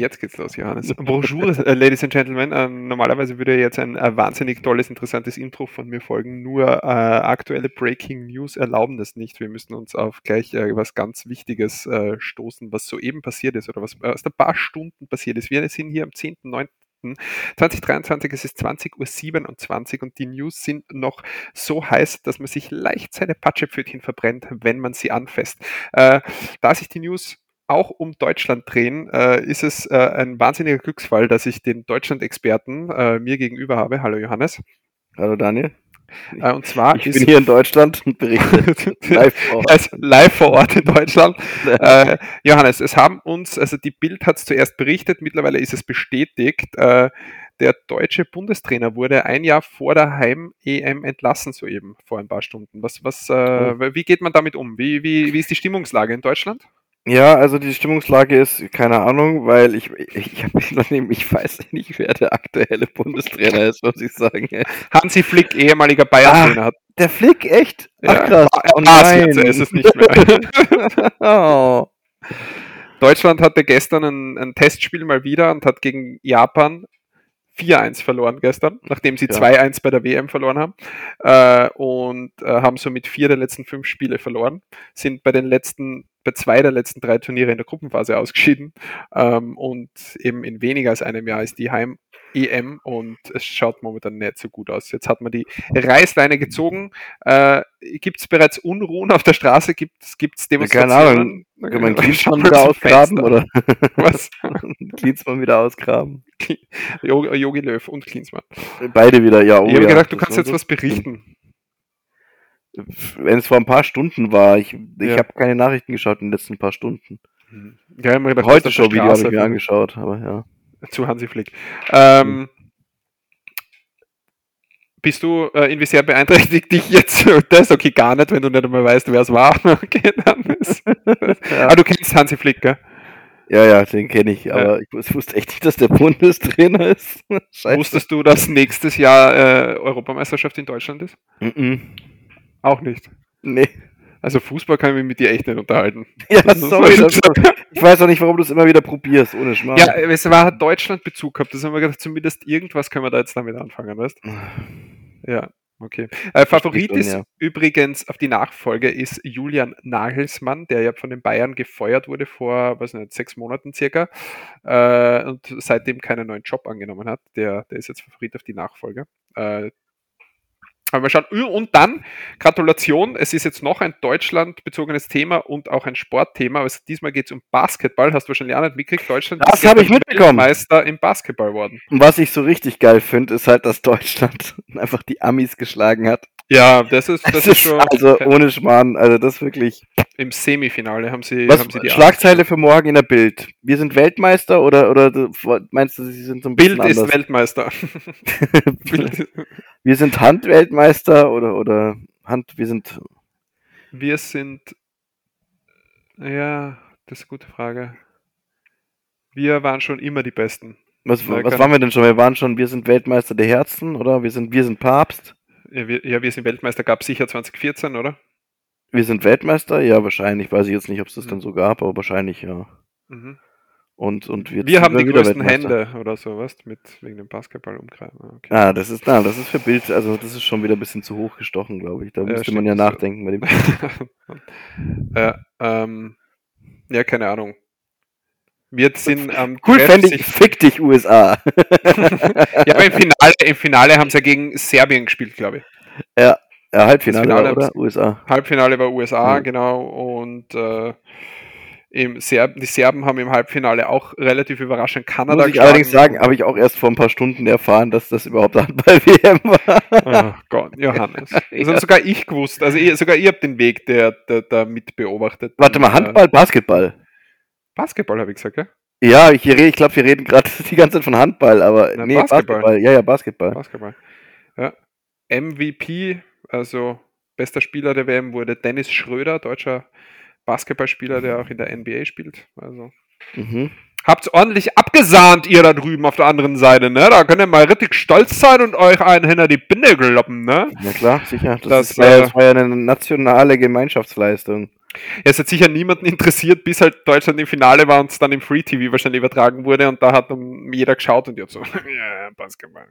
Jetzt geht's los, Johannes. Bonjour, äh, Ladies and Gentlemen. Äh, normalerweise würde jetzt ein äh, wahnsinnig tolles, interessantes Intro von mir folgen. Nur äh, aktuelle Breaking News erlauben das nicht. Wir müssen uns auf gleich äh, was ganz Wichtiges äh, stoßen, was soeben passiert ist oder was erst ein paar Stunden passiert ist. Wir sind hier am 10.9. 2023, es ist 20.27 Uhr und die News sind noch so heiß, dass man sich leicht seine Patschepfötchen verbrennt, wenn man sie anfasst. Äh, da sich die News auch um Deutschland drehen, äh, ist es äh, ein wahnsinniger Glücksfall, dass ich den Deutschland-Experten äh, mir gegenüber habe. Hallo Johannes. Hallo Daniel. Äh, und zwar ich bin hier in Deutschland und berichte live vor Ort. Also live vor Ort in Deutschland. äh, Johannes, es haben uns, also die Bild hat es zuerst berichtet, mittlerweile ist es bestätigt, äh, der deutsche Bundestrainer wurde ein Jahr vor der Heim-EM entlassen, soeben, vor ein paar Stunden. Was, was, oh. Wie geht man damit um? Wie, wie, wie ist die Stimmungslage in Deutschland? Ja, also die Stimmungslage ist, keine Ahnung, weil ich, ich, ich, ich weiß nicht, wer der aktuelle Bundestrainer ist, muss ich sagen. Hansi Flick, ehemaliger Bayern-Trainer. Ah, der Flick, echt? Ach ja, krass. Oh, nein. ist es nicht mehr. oh. Deutschland hatte gestern ein, ein, Testspiel mal wieder und hat gegen Japan 4-1 verloren gestern, nachdem sie ja. 2-1 bei der WM verloren haben äh, und äh, haben somit vier der letzten fünf Spiele verloren, sind bei den letzten bei zwei der letzten drei Turniere in der Gruppenphase ausgeschieden. Ähm, und eben in weniger als einem Jahr ist die Heim-EM und es schaut momentan nicht so gut aus. Jetzt hat man die Reißleine gezogen. Äh, Gibt es bereits Unruhen auf der Straße? Gibt es Demonstrationen? Keine Ahnung. Kann man Klinsmann wieder ausgraben? Oder? Was? Klinsmann wieder ausgraben. Jogi Löw und Klinsmann. Beide wieder, ja. Oh, ich habe ja, gedacht, du kannst jetzt was berichten wenn es vor ein paar Stunden war. Ich, ich ja. habe keine Nachrichten geschaut in den letzten paar Stunden. Mhm. Ja, immer gedacht, Heute schon Video habe ich mir angeschaut, aber ja. Zu Hansi Flick. Ähm, bist du äh, inwiefern beeinträchtigt dich jetzt? Das ist okay, gar nicht, wenn du nicht einmal weißt, wer es war. okay, dann ist, ja. Aber du kennst Hansi Flick, gell? Ja, ja, den kenne ich, aber ja. ich wusste echt nicht, dass der Bundestrainer ist. Wusstest du, dass nächstes Jahr äh, Europameisterschaft in Deutschland ist? Mm, -mm. Auch nicht. Nee. Also Fußball kann ich mich mit dir echt nicht unterhalten. Ja, sorry. Das, ich weiß auch nicht, warum du es immer wieder probierst, ohne Schmarrn. Ja, es war hat Deutschland Bezug gehabt. Das haben wir gedacht, zumindest irgendwas können wir da jetzt damit anfangen, weißt Ja, okay. Äh, Favorit ist ja. übrigens auf die Nachfolge ist Julian Nagelsmann, der ja von den Bayern gefeuert wurde vor, weiß nicht, sechs Monaten circa äh, und seitdem keinen neuen Job angenommen hat. Der, der ist jetzt Favorit auf die Nachfolge. Äh, aber mal schauen. Und dann, Gratulation, es ist jetzt noch ein deutschlandbezogenes Thema und auch ein Sportthema. Also diesmal geht es um Basketball. Hast du wahrscheinlich auch nicht mitgekriegt. Deutschland das habe ich mitbekommen. Meister im Basketball worden. Und was ich so richtig geil finde, ist halt, dass Deutschland einfach die Amis geschlagen hat. Ja, das ist, das, das ist schon. Also ohne Schmarrn, also das wirklich. Im Semifinale haben sie, Was, haben sie die Schlagzeile für morgen in der Bild. Wir sind Weltmeister oder, oder meinst du, sie sind so ein bisschen Bild anders? ist Weltmeister. wir sind Handweltmeister oder, oder Hand, wir sind. Wir sind. Ja, das ist eine gute Frage. Wir waren schon immer die Besten. Was, was waren wir denn schon? Wir waren schon, wir sind Weltmeister der Herzen, oder? Wir sind, wir sind Papst. Ja, wir, ja, wir sind Weltmeister, gab es sicher 2014, oder? Wir sind Weltmeister? Ja, wahrscheinlich. Weiß ich jetzt nicht, ob es das mhm. dann so gab, aber wahrscheinlich ja. Mhm. Und, und wir, wir haben die größten Hände oder sowas mit wegen dem Basketball umkreisen. Ah, okay. Ah, das ist, na, das ist für Bild, also das ist schon wieder ein bisschen zu hoch gestochen, glaube ich. Da ja, müsste man ja nachdenken bei dem. ja, ähm, ja, keine Ahnung. Wir sind ähm, Cool fände ich, fick dich USA. ja, aber im Finale, im Finale haben sie ja gegen Serbien gespielt, glaube ich. Ja, ja Halbfinale Finale, oder USA. Halbfinale war USA, mhm. genau. Und äh, im Serb die Serben haben im Halbfinale auch relativ überraschend Kanada Muss ich allerdings sagen, habe ich auch erst vor ein paar Stunden erfahren, dass das überhaupt Handball-WM war. Oh Gott, Johannes. Das ja. habe sogar ich gewusst. Also ich, sogar ihr habt den Weg der, der, der mit beobachtet. Warte mal, Handball, Basketball? Basketball habe ich gesagt, ja? Ja, ich, ich glaube, wir reden gerade die ganze Zeit von Handball, aber Na, nee, Basketball. Basketball. Ja, ja, Basketball. Basketball. Ja. MVP, also bester Spieler der WM, wurde Dennis Schröder, deutscher Basketballspieler, der auch in der NBA spielt. Also. Mhm. Habt's ordentlich abgesahnt, ihr da drüben auf der anderen Seite, ne? Da könnt ihr mal richtig stolz sein und euch einen hinter die Binde kloppen, ne? Ja klar, sicher. Das, das, ist, äh, das war ja eine nationale Gemeinschaftsleistung. Es hat sicher niemanden interessiert, bis halt Deutschland im Finale war und es dann im Free TV wahrscheinlich übertragen wurde und da hat dann jeder geschaut und ich hab so, ja, Basketball.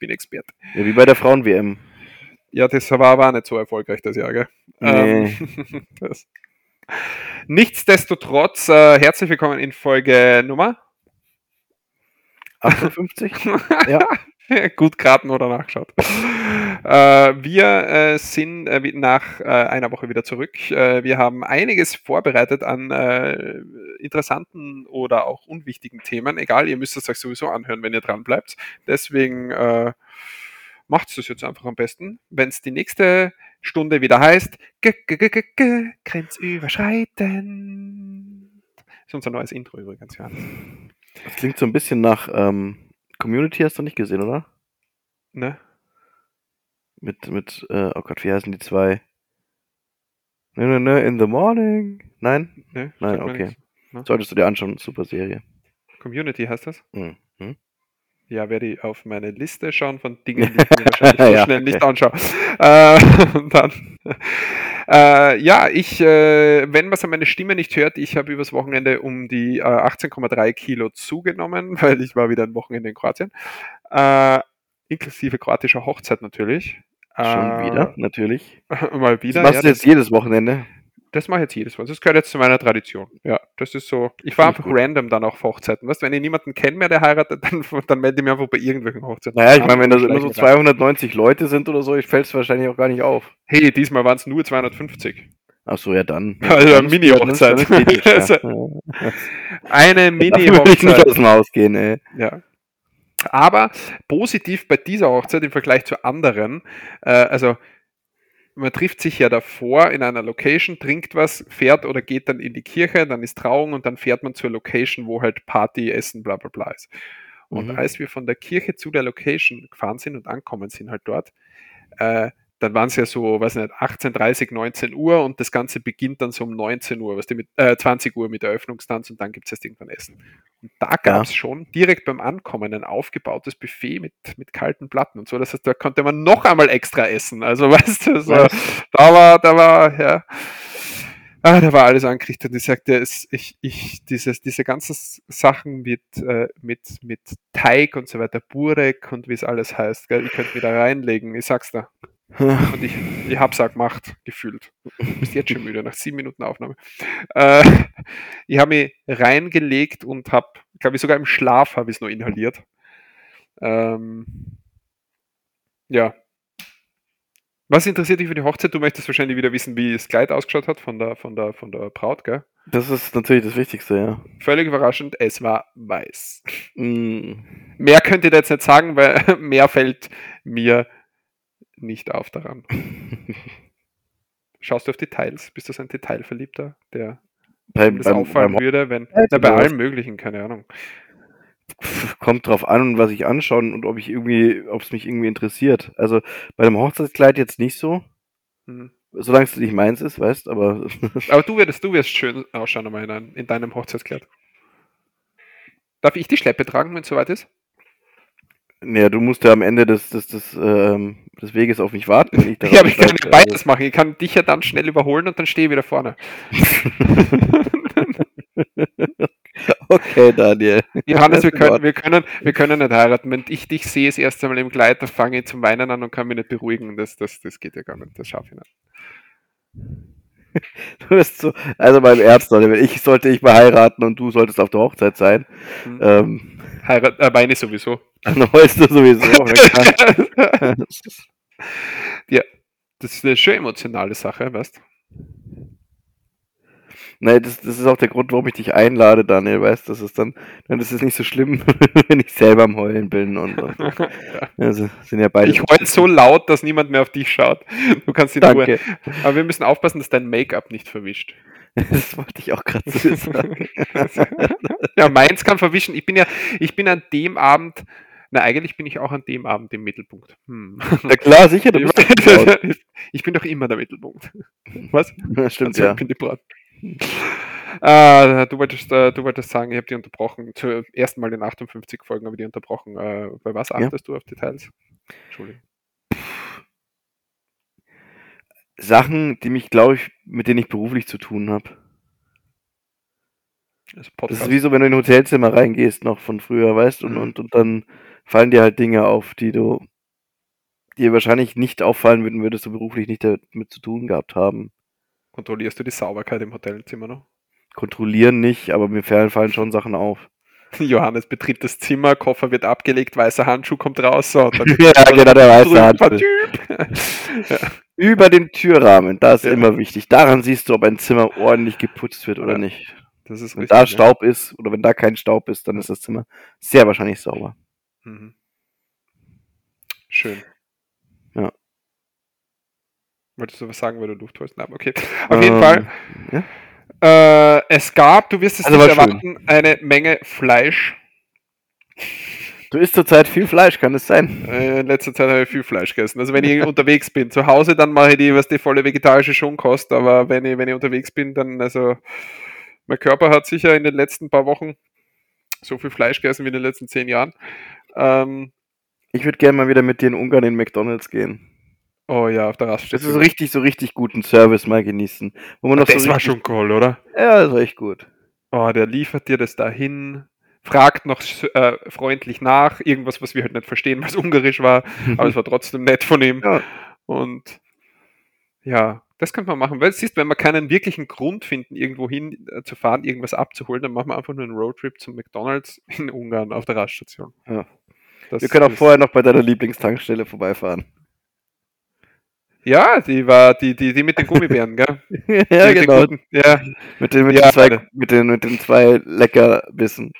Bin Experte. Ja, wie bei der Frauen-WM. Ja, das war, war nicht so erfolgreich das Jahr, gell? Nee. Ähm, das. Nichtsdestotrotz, äh, herzlich willkommen in Folge Nummer 58? ja. Gut geraten oder nachgeschaut. Äh, wir äh, sind äh, nach äh, einer Woche wieder zurück. Äh, wir haben einiges vorbereitet an äh, interessanten oder auch unwichtigen Themen. Egal, ihr müsst es euch sowieso anhören, wenn ihr dran bleibt. Deswegen macht es das jetzt einfach am besten, wenn es die nächste Stunde wieder heißt, g -g -g -g -g grenzüberschreitend. Das ist unser neues Intro übrigens, ja. Das klingt so ein bisschen nach ähm, Community, hast du nicht gesehen, oder? Ne? Mit, mit, äh, oh Gott, wie heißen die zwei? Ne, ne, ne, in the morning. Nein? Ne? Nein, okay. Ne? Solltest du dir anschauen, super Serie. Community heißt das? Mhm. Ja, werde ich auf meine Liste schauen von Dingen, die ich mir wahrscheinlich so Ja, schnell nicht okay. anschaue. Äh, und dann, äh, ja, ich, äh, wenn man es an meine Stimme nicht hört, ich habe übers Wochenende um die äh, 18,3 Kilo zugenommen, weil ich war wieder ein Wochenende in Kroatien. Äh, inklusive kroatischer Hochzeit natürlich. Schon Äh, wieder, natürlich. Mal Das wieder. machst ja, du jetzt jedes Wochenende. Das mache ich jetzt jedes Mal. Das gehört jetzt zu meiner Tradition. Ja, das ist so. Ich war ich einfach gut. random dann auf Hochzeiten. Weißt du, wenn ich niemanden kenne mehr, der heiratet, dann, dann melde ich mich einfach bei irgendwelchen Hochzeiten. Naja, ich meine, wenn da immer so Schleichen- 290 Leute sind oder so, fällt es wahrscheinlich auch gar nicht auf. Hey, diesmal waren es nur 250. Ach so, ja dann. Also, ist- Mini-Hochzeit. Eine würde ich nicht Mini-Hochzeit. aus dem Haus gehen, ey. Ja. Aber positiv bei dieser Hochzeit im Vergleich zu anderen, äh, also man trifft sich ja davor in einer Location, trinkt was, fährt oder geht dann in die Kirche, dann ist Trauung und dann fährt man zur Location, wo halt Party, Essen, bla bla bla ist. Und Mhm. als wir von der Kirche zu der Location gefahren sind und ankommen sind halt dort, äh, dann waren es ja so, weiß nicht, 18.30, 19 Uhr und das Ganze beginnt dann so um 19 Uhr, was die mit, äh, 20 Uhr mit der Eröffnungstanz und dann gibt es erst irgendwann Essen. Und da gab es schon direkt beim Ankommen ein aufgebautes Buffet mit, mit kalten Platten und so. Das heißt, da konnte man noch einmal extra essen. Also weißt du, so, Ja. da war, da war, ja. Ah, da war alles angerichtet. Ich sagte, es, ich, ich, dieses, diese ganzen Sachen mit, äh, mit, mit Teig und so weiter, Burek und wie es alles heißt, gell, ich könnte da reinlegen, ich sag's da. Und ich, ich hab's auch gemacht, gefühlt. Du bist jetzt schon müde, nach sieben Minuten Aufnahme. Äh, ich habe mich reingelegt und habe, glaube ich, sogar im Schlaf habe ich es nur inhaliert. Ähm, ja. Was interessiert dich für die Hochzeit? Du möchtest wahrscheinlich wieder wissen, wie das Kleid ausgeschaut hat von der, von der, von der Braut, gell? Das ist natürlich das Wichtigste, ja. Völlig überraschend, es war weiß. Mm. Mehr könnt ihr da jetzt nicht sagen, weil mehr fällt mir nicht auf daran. Schaust du auf Details? Bist du so ein Detailverliebter, der Bei, das beim, auffallen beim, würde, wenn. Na, bei allem Möglichen, keine Ahnung. Kommt drauf an, was ich anschaue und ob ich irgendwie, ob es mich irgendwie interessiert. Also bei dem Hochzeitskleid jetzt nicht so, Hm. solange es nicht meins ist, weißt, aber Aber du wirst, du wirst schön ausschauen einem, in deinem Hochzeitskleid. Darf ich die Schleppe tragen, wenn es soweit ist? Naja, du musst ja am Ende des, des, des, ähm, des Weges auf mich warten, wenn ich Ja, aber ich kann ja beides machen. Ich kann dich ja dann schnell überholen und dann stehe ich wieder vorne. Okay, Daniel. Johannes, wir können, wir, können, wir können nicht heiraten. Wenn ich dich sehe, das erste Mal im Kleid, dann fange ich zum Weinen an und kann mich nicht beruhigen. Das, das, das geht ja gar nicht. Das schaffe ich nicht. Du bist so, also beim Ernst, Daniel, ich sollte ich mal heiraten und du solltest auf der Hochzeit sein. Hm. Ähm, Heirat, äh, weine sowieso. dann heulst du sowieso. ja, das ist eine schön emotionale Sache, weißt Nein, das, das ist auch der Grund, warum ich dich einlade, Daniel, weißt das ist dann, dann ist es nicht so schlimm, wenn ich selber am Heulen bin und, und ja. also, sind ja beide. Ich heul so laut, dass niemand mehr auf dich schaut. Du kannst Ruhe. Danke. Aber wir müssen aufpassen, dass dein Make-up nicht verwischt. Das wollte ich auch gerade so sagen. ja, meins kann verwischen. Ich bin ja, ich bin an dem Abend, na, eigentlich bin ich auch an dem Abend im Mittelpunkt. Hm. Na klar, sicher, du bist die ich bin doch immer der Mittelpunkt. Was? Ja, Stimmt, Also, ja. Ich bin die Braut. Äh, du, wolltest, äh, du wolltest sagen, ich habe dich unterbrochen. Zum ersten Mal in 58 Folgen habe ich dich unterbrochen. Äh, bei was Ja. achtest du auf Details? Entschuldigung. Sachen, die mich, glaube ich, mit denen ich beruflich zu tun habe. Also Das ist wie so, wenn du in ein Hotelzimmer reingehst, noch von früher, weißt du, und, Mhm. und, und dann fallen dir halt Dinge auf, die du dir wahrscheinlich nicht auffallen würden, würdest du beruflich nicht damit zu tun gehabt haben. Kontrollierst du die Sauberkeit im Hotelzimmer noch? Kontrollieren nicht, aber mir fallen, fallen schon Sachen auf. Johannes betritt das Zimmer, Koffer wird abgelegt, weißer Handschuh kommt raus. So, Ja, genau, der weiße Handschuh. Ja. Über den Türrahmen, das ist Ja. immer wichtig. Daran siehst du, ob ein Zimmer ordentlich geputzt wird oder Ja. nicht. Das ist Wenn richtig. da. Staub ist oder wenn da kein Staub ist, dann ist das Zimmer sehr wahrscheinlich sauber. Mhm. Schön. Wolltest du was sagen, weil du Luft holst? Nein, okay. Auf jeden Ähm, Fall. ja. Äh, es gab, du wirst es Also nicht war schön. erwarten, eine Menge Fleisch. Du isst zurzeit viel Fleisch, kann es sein? Äh, in letzter Zeit habe ich viel Fleisch gegessen. Also wenn ich unterwegs bin, zu Hause, dann mache ich die, was die volle vegetarische Schonkost, aber wenn ich, wenn ich unterwegs bin, dann, also mein Körper hat sicher in den letzten paar Wochen so viel Fleisch gegessen wie in den letzten zehn Jahren. Ähm, Ich würde gerne mal wieder mit dir in Ungarn in McDonalds gehen. Oh ja, auf der Das Raststation. ist so richtig, so richtig guten Service mal genießen. Wo man noch das so war schon cool, oder? Ja, das war echt gut. Oh, der liefert dir das dahin, fragt noch äh, freundlich nach, irgendwas, was wir halt nicht verstehen, was ungarisch war, aber es war trotzdem nett von ihm. Ja. Und ja, das könnte man machen. Weil siehst, wenn wir keinen wirklichen Grund finden, irgendwo hin äh, zu fahren, irgendwas abzuholen, dann machen wir einfach nur einen Roadtrip zum McDonalds in Ungarn auf der Raststation. Ja. Das Wir können auch vorher noch bei deiner Lieblingstankstelle vorbeifahren. Ja, die war die, die, die mit den Gummibären, gell? ja, mit den genau. guten- ja, Mit den, mit, Ja, den zwei, mit, den, mit den zwei Leckerbissen.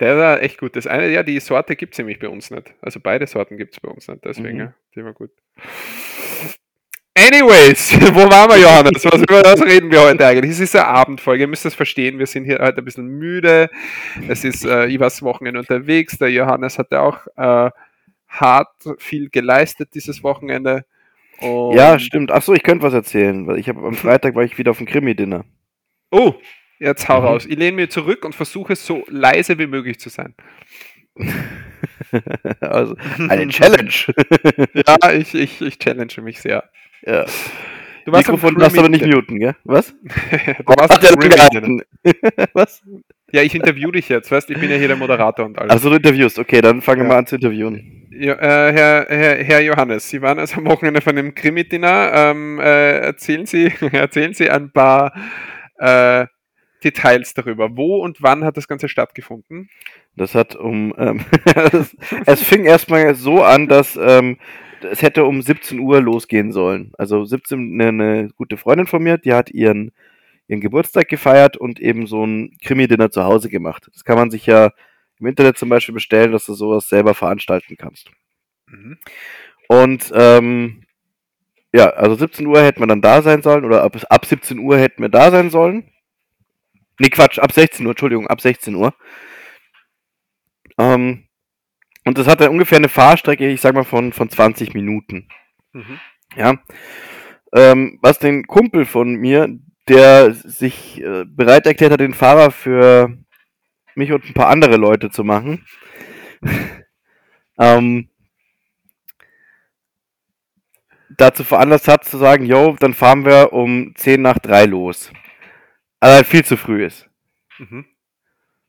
der war echt gut. Das eine, ja, die Sorte gibt es nämlich bei uns nicht. Also beide Sorten gibt es bei uns nicht. Deswegen, Mhm. ja, die war gut. Anyways, wo waren wir, Johannes? Was, über was reden wir heute eigentlich? Es ist eine Abendfolge, ihr müsst das verstehen. Wir sind hier heute ein bisschen müde. Es ist, äh, ich war das Wochenende unterwegs. Der Johannes hatte auch äh, hart viel geleistet dieses Wochenende. Und, Ja, stimmt. Achso, ich könnte was erzählen. weil Ich habe am Freitag war ich wieder auf dem Krimi-Dinner. Oh, jetzt hau Mhm. raus. Ich lehne mir zurück und versuche so leise wie möglich zu sein. also, eine Challenge. Ja, ich, ich, ich challenge mich sehr. ja. Du warst Mikrofon darfst aber nicht muten, gell? Was? du warst angehalten? Was? Ja, ich interview dich jetzt, weißt ich bin ja hier der Moderator und alles. Also du interviewst. Okay, dann fangen wir Ja. mal an zu interviewen. Äh, Herr, Herr, Herr Johannes, Sie waren also am Wochenende von dem Krimi-Dinner. Ähm, äh, erzählen, Sie, erzählen Sie ein paar äh, Details darüber. Wo und wann hat das Ganze stattgefunden? Das hat um. Ähm, es, es fing erstmal so an, dass ähm, es hätte um 17 Uhr losgehen sollen. Also 17, eine, eine gute Freundin von mir, die hat ihren, ihren Geburtstag gefeiert und eben so ein Krimi-Dinner zu Hause gemacht. Das kann man sich ja im Internet zum Beispiel bestellen, dass du sowas selber veranstalten kannst. Mhm. Und ähm, ja, also 17 Uhr hätten wir dann da sein sollen, oder ab, ab 17 Uhr hätten wir da sein sollen. Nee, Quatsch, ab 16 Uhr, Entschuldigung, ab 16 Uhr. Ähm, und das hatte ungefähr eine Fahrstrecke, ich sag mal, von, von 20 Minuten. Mhm. Ja. Ähm, was den Kumpel von mir, der sich äh, bereit erklärt hat, den Fahrer für mich und ein paar andere Leute zu machen, ähm, dazu veranlasst hat, zu sagen, yo, dann fahren wir um 10 nach 3 los. Also halt viel zu früh ist. Mhm.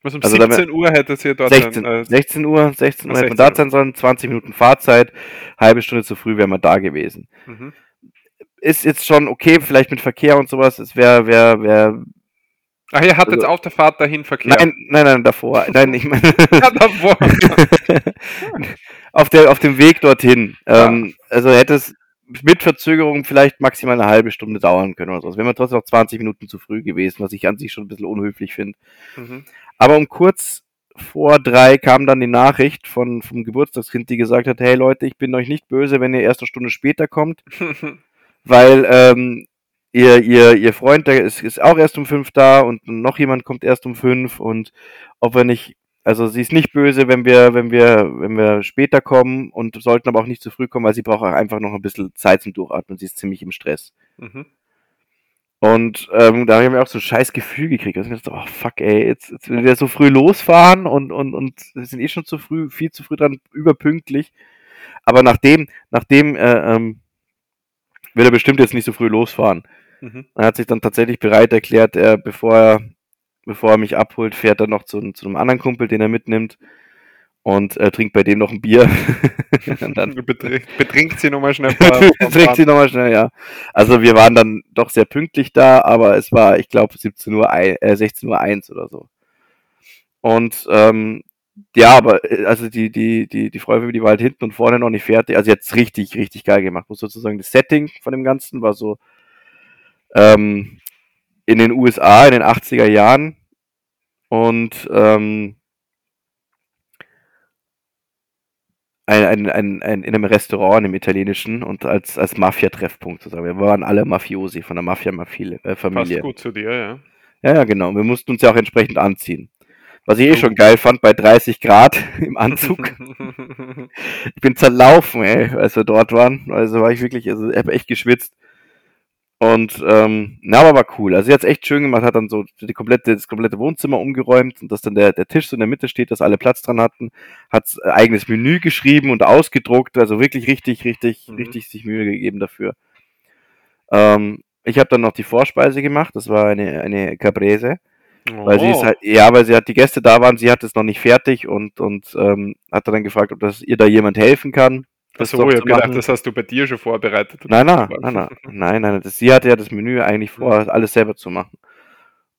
Was um Also damit- 17 Uhr hättet ihr dort 16, sein, äh, 16 Uhr, 16 Uhr hätte man 16 da sein sollen, 20 Minuten Fahrzeit, halbe Stunde zu früh wären wir da gewesen. mhm. Ist jetzt schon okay, vielleicht mit Verkehr und sowas, es wäre, wäre, wäre, Ach, ihr hattet Also- auf der Fahrt dahin Verkehr. nein, nein, nein, davor, nein, ich meine, Ja, davor. auf der, auf dem Weg dorthin, ähm, also hätte es mit Verzögerung vielleicht maximal eine halbe Stunde dauern können oder so. Es wäre trotzdem noch 20 Minuten zu früh gewesen, was ich an sich schon ein bisschen unhöflich finde. mhm. Aber um kurz vor drei kam dann die Nachricht von, vom Geburtstagskind, die gesagt hat, hey Leute, ich bin euch nicht böse, wenn ihr erst eine Stunde später kommt, weil ähm, ihr, ihr, ihr Freund, der ist, ist auch erst um fünf da und noch jemand kommt erst um fünf und ob wir nicht, also sie ist nicht böse, wenn wir, wenn wir, wenn wir später kommen und sollten aber auch nicht zu früh kommen, weil sie braucht auch einfach noch ein bisschen Zeit zum Durchatmen, sie ist ziemlich im Stress. mhm. Und ähm, da habe ich mir auch so ein scheiß Gefühl gekriegt. Also ich dachte, oh fuck, ey, jetzt, jetzt will der so früh losfahren und, und, und wir sind eh schon zu früh, viel zu früh dran, überpünktlich. Aber nachdem, nachdem äh, ähm, wird er bestimmt jetzt nicht so früh losfahren. Mhm. Er hat sich dann tatsächlich bereit erklärt, er, bevor er, bevor er mich abholt, fährt er noch zu, zu einem anderen Kumpel, den er mitnimmt und äh, trinkt bei dem noch ein Bier. und dann Betrinkt, betrinkt sie nochmal schnell. trinkt sie nochmal schnell, ja. Also wir waren dann doch sehr pünktlich da, aber es war, ich glaube, 17 Uhr, äh, 16 Uhr 1 oder so. Und ähm, ja, aber äh, also die, die, die, die Frau, die war halt hinten und vorne noch nicht fertig. Also jetzt richtig, richtig geil gemacht. Muss sozusagen das Setting von dem Ganzen war so ähm, in den USA in den 80er Jahren und ähm, ein, ein, ein, ein, in einem Restaurant, in einem italienischen und als, als Mafia-Treffpunkt sozusagen. Wir waren alle Mafiosi von der Passt Mafia-Familie. gut zu dir, ja. Ja, ja, genau. Wir mussten uns ja auch entsprechend anziehen. Was ich eh Oh. schon geil fand, bei 30 Grad im Anzug. Ich bin zerlaufen, ey, als wir dort waren. Also war ich wirklich, also ich habe echt geschwitzt. Und ähm, na, aber war cool. Also sie hat's echt schön gemacht, hat dann so die komplette, das komplette Wohnzimmer umgeräumt und dass dann der, der Tisch so in der Mitte steht, dass alle Platz dran hatten, hat eigenes Menü geschrieben und ausgedruckt, also wirklich richtig, richtig, Mhm. richtig sich Mühe gegeben dafür. Ähm, ich habe dann noch die Vorspeise gemacht, das war eine, eine Caprese. Weil sie ist Oh. halt, ja, weil sie hat die Gäste da waren, sie hat es noch nicht fertig und, und ähm, hat dann gefragt, ob das ihr da jemand helfen kann. Das doch ich zu hab gedacht, das hast du bei dir schon vorbereitet. Nein, nein, nein, nein, nein, nein, das, sie hatte ja das Menü eigentlich vor, alles selber zu machen.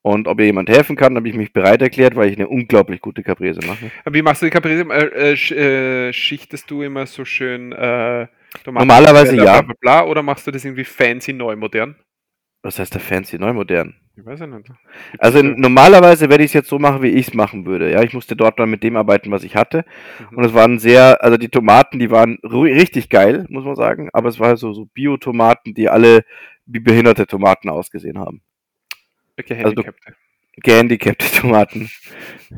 Und ob ihr jemand helfen kann, habe ich mich bereit erklärt, weil ich eine unglaublich gute Caprese mache. Wie machst du die Caprese? Äh, äh, äh, schichtest du immer so schön äh, Normalerweise bla, ja. Bla, bla, oder machst du das irgendwie fancy neu modern? Was heißt der fancy neu modern? Ich weiß ja nicht. Also in, normalerweise werde ich es jetzt so machen, wie ich es machen würde. Ja, ich musste dort dann mit dem arbeiten, was ich hatte. Mhm. Und es waren sehr, also die Tomaten, die waren richtig geil, muss man sagen. Aber es war so, so Bio-Tomaten, die alle wie behinderte Tomaten ausgesehen haben. Okay, also. Gehandicapte Tomaten.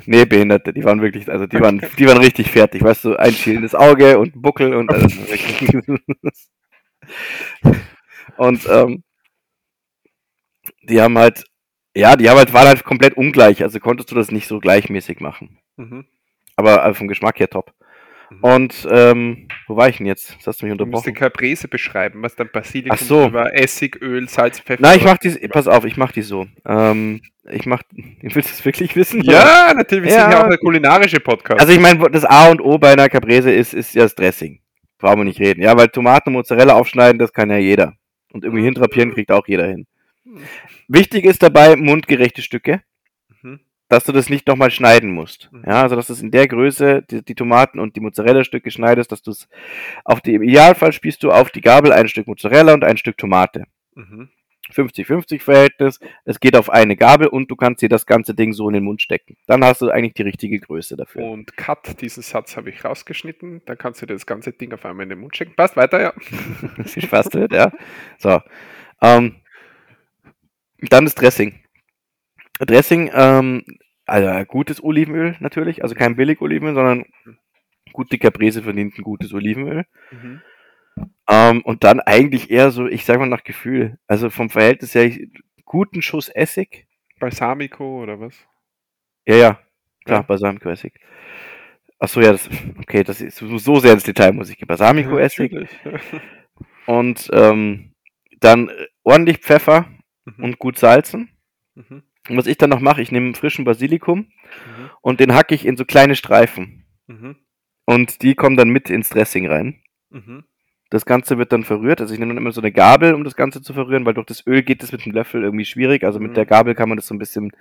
Nee, behinderte, die waren wirklich, also die waren, die waren richtig fertig. Weißt du, ein schielendes Auge und Buckel und alles. und ähm, die haben halt, ja, die haben halt, waren halt komplett ungleich. Also konntest du das nicht so gleichmäßig machen. Mhm. Aber äh, vom Geschmack her top. Mhm. Und ähm, wo war ich denn jetzt? Das hast du mich Du musst die unterbrochen. Caprese beschreiben, was dann Basilikum Ach so. über Essig, Öl, Salz, Pfeffer. Nein, ich mach die, pass auf, ich mach die so. Ähm, ich mach, willst du das wirklich wissen? Ja, natürlich. Wir sind Ja. ja auch der kulinarische Podcast. Also ich meine, das A und O bei einer Caprese ist, ist ja das Dressing. Brauchen wir nicht reden. Ja, weil Tomaten und Mozzarella aufschneiden, das kann ja jeder. Und irgendwie hintrapieren kriegt auch jeder hin. Wichtig ist dabei mundgerechte Stücke, Mhm. dass du das nicht nochmal schneiden musst. Mhm. Ja, also dass du es in der Größe, die, die Tomaten und die Mozzarella-Stücke schneidest, dass du es auf die, im Idealfall spielst du auf die Gabel ein Stück Mozzarella und ein Stück Tomate. Mhm. 50-50 Verhältnis. Es geht auf eine Gabel und du kannst dir das ganze Ding so in den Mund stecken. Dann hast du eigentlich die richtige Größe dafür. Und Cut, diesen Satz habe ich rausgeschnitten. Da kannst du dir das ganze Ding auf einmal in den Mund stecken. Passt weiter, ja. Viel Spaß damit, ja. So. Ähm, dann das Dressing. Dressing, ähm, also gutes Olivenöl natürlich, also kein billig Olivenöl, sondern gute Caprese verdient ein gutes Olivenöl. Mhm. Ähm, und dann eigentlich eher so, ich sag mal nach Gefühl, also vom Verhältnis her, ich, guten Schuss Essig. Balsamico oder was? Ja, ja, klar, Ja. Balsamico-Essig. Achso, ja, das, okay, das ist so sehr ins Detail muss ich gehen. Balsamico-Essig Natürlich. und ähm, dann ordentlich Pfeffer Mhm. und gut salzen. Mhm. Und was ich dann noch mache, ich nehme frischen Basilikum Mhm. und den hacke ich in so kleine Streifen. Mhm. Und die kommen dann mit ins Dressing rein. Mhm. Das Ganze wird dann verrührt. Also ich nehme dann immer so eine Gabel, um das Ganze zu verrühren, weil durch das Öl geht es mit dem Löffel irgendwie schwierig. Also mit Mhm. der Gabel kann man das so ein bisschen,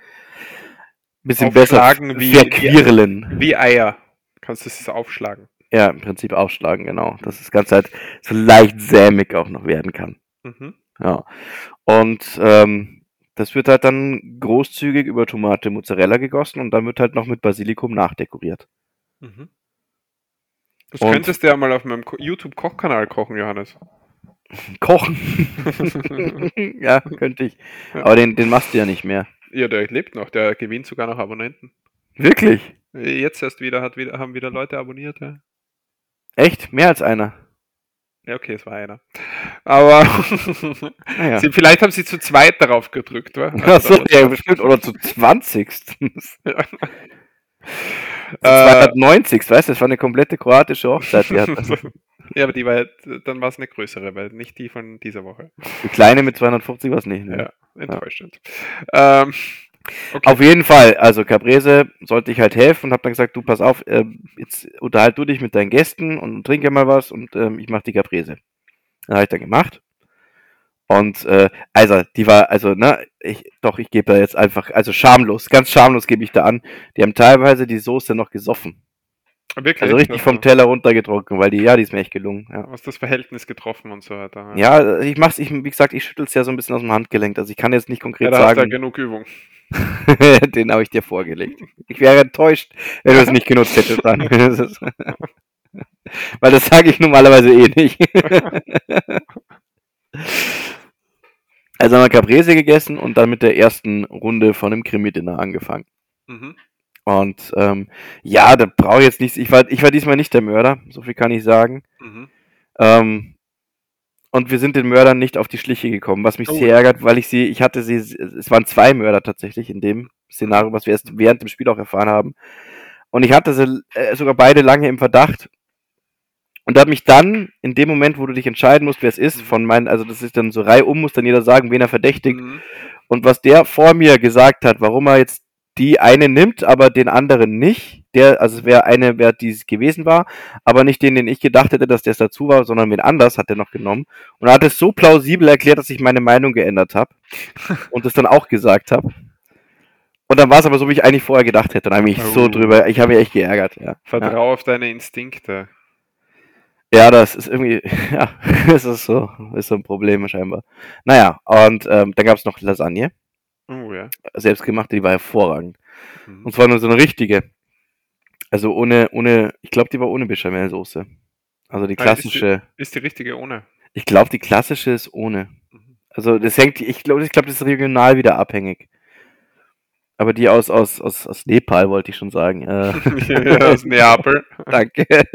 bisschen besser Aufschlagen wie- verquirlen. Wie Eier. Kannst du es aufschlagen. Ja, im Prinzip aufschlagen, genau. Dass das Ganze halt so leicht sämig auch noch werden kann. Mhm. Ja. Und ähm, das wird halt dann großzügig über Tomate Mozzarella gegossen und dann wird halt noch mit Basilikum nachdekoriert. Mhm. Das Und- könntest du ja mal auf meinem Ko- YouTube-Kochkanal kochen, Johannes. Kochen. ja, könnte ich. Aber den, den machst du ja nicht mehr. Ja, der lebt noch. Der gewinnt sogar noch Abonnenten. Wirklich? Jetzt erst wieder, hat wieder haben wieder Leute abonniert. Ja, Echt? Mehr als einer? Ja okay, es war einer. Aber Naja. sie, vielleicht haben sie zu zweit darauf gedrückt, wa? Achso, ja, bestimmt. Oder zu 20. Ja. Zu 290. Weißt du, das war eine komplette kroatische Hochzeit. Die. Ja, aber die war dann war es eine größere, weil nicht die von dieser Woche. Die kleine mit 250 war es nicht. Ne? Ja, enttäuschend. Ja. Ähm, okay. Auf jeden Fall, also Caprese sollte ich halt helfen und habe dann gesagt, du pass auf, äh, jetzt unterhalt du dich mit deinen Gästen und trinke mal was und ähm, ich mache die Caprese. Dann habe ich dann gemacht. Und äh, also, die war, also, ne, ich, doch, ich gebe da jetzt einfach, also schamlos, ganz schamlos gebe ich da an. Die haben teilweise die Soße noch gesoffen. Wirklich? Also richtig vom Teller runtergetrunken, weil die, ja, die ist mir echt gelungen. Ja. Was das Verhältnis getroffen und so weiter. Ja, ich mach's, ich, wie gesagt, ich schüttel's ja so ein bisschen aus dem Handgelenk. Also ich kann jetzt nicht konkret ja, da sagen. Hast ja genug Übung. Den habe ich dir vorgelegt. Ich wäre enttäuscht, wenn du es nicht genutzt hättest. Dann. weil das sage ich normalerweise eh nicht. also haben wir Caprese gegessen und dann mit der ersten Runde von dem Krimi-Dinner angefangen. Mhm. Und ähm, ja, da brauche ich jetzt nichts. Ich war, ich war diesmal nicht der Mörder, so viel kann ich sagen. Mhm. Ähm, und wir sind den Mördern nicht auf die Schliche gekommen, was mich oh. sehr ärgert, weil ich sie, ich hatte sie, es waren zwei Mörder tatsächlich in dem Szenario, was wir erst während dem Spiel auch erfahren haben. Und ich hatte sie äh, sogar beide lange im Verdacht. Und habe mich dann, in dem Moment, wo du dich entscheiden musst, wer es ist, mhm. von meinen, also das ist dann so Reihe um, muss dann jeder sagen, wen er verdächtigt. Mhm. Und was der vor mir gesagt hat, warum er jetzt die eine nimmt, aber den anderen nicht. Der, also es wäre eine, wer die gewesen war, aber nicht den, den ich gedacht hätte, dass der es dazu war, sondern wen anders hat er noch genommen. Und er hat es so plausibel erklärt, dass ich meine Meinung geändert habe und es dann auch gesagt habe. Und dann war es aber so, wie ich eigentlich vorher gedacht hätte. Dann habe ich oh. so drüber, ich habe mich echt geärgert. Ja. Vertrau ja. auf deine Instinkte. Ja, das ist irgendwie, ja, das ist so, ist so ein Problem scheinbar. Naja, und ähm, dann gab es noch Lasagne. Oh ja. Selbstgemachte, die war hervorragend. Mhm. Und zwar nur so eine richtige. Also ohne, ohne, ich glaube, die war ohne Bechamelsoße. Also die klassische. Ist die, ist die richtige ohne? Ich glaube, die klassische ist ohne. Mhm. Also das hängt, ich glaube, ich glaube, das ist regional wieder abhängig. Aber die aus, aus, aus, aus Nepal wollte ich schon sagen. Äh. ja, aus Neapel. Danke.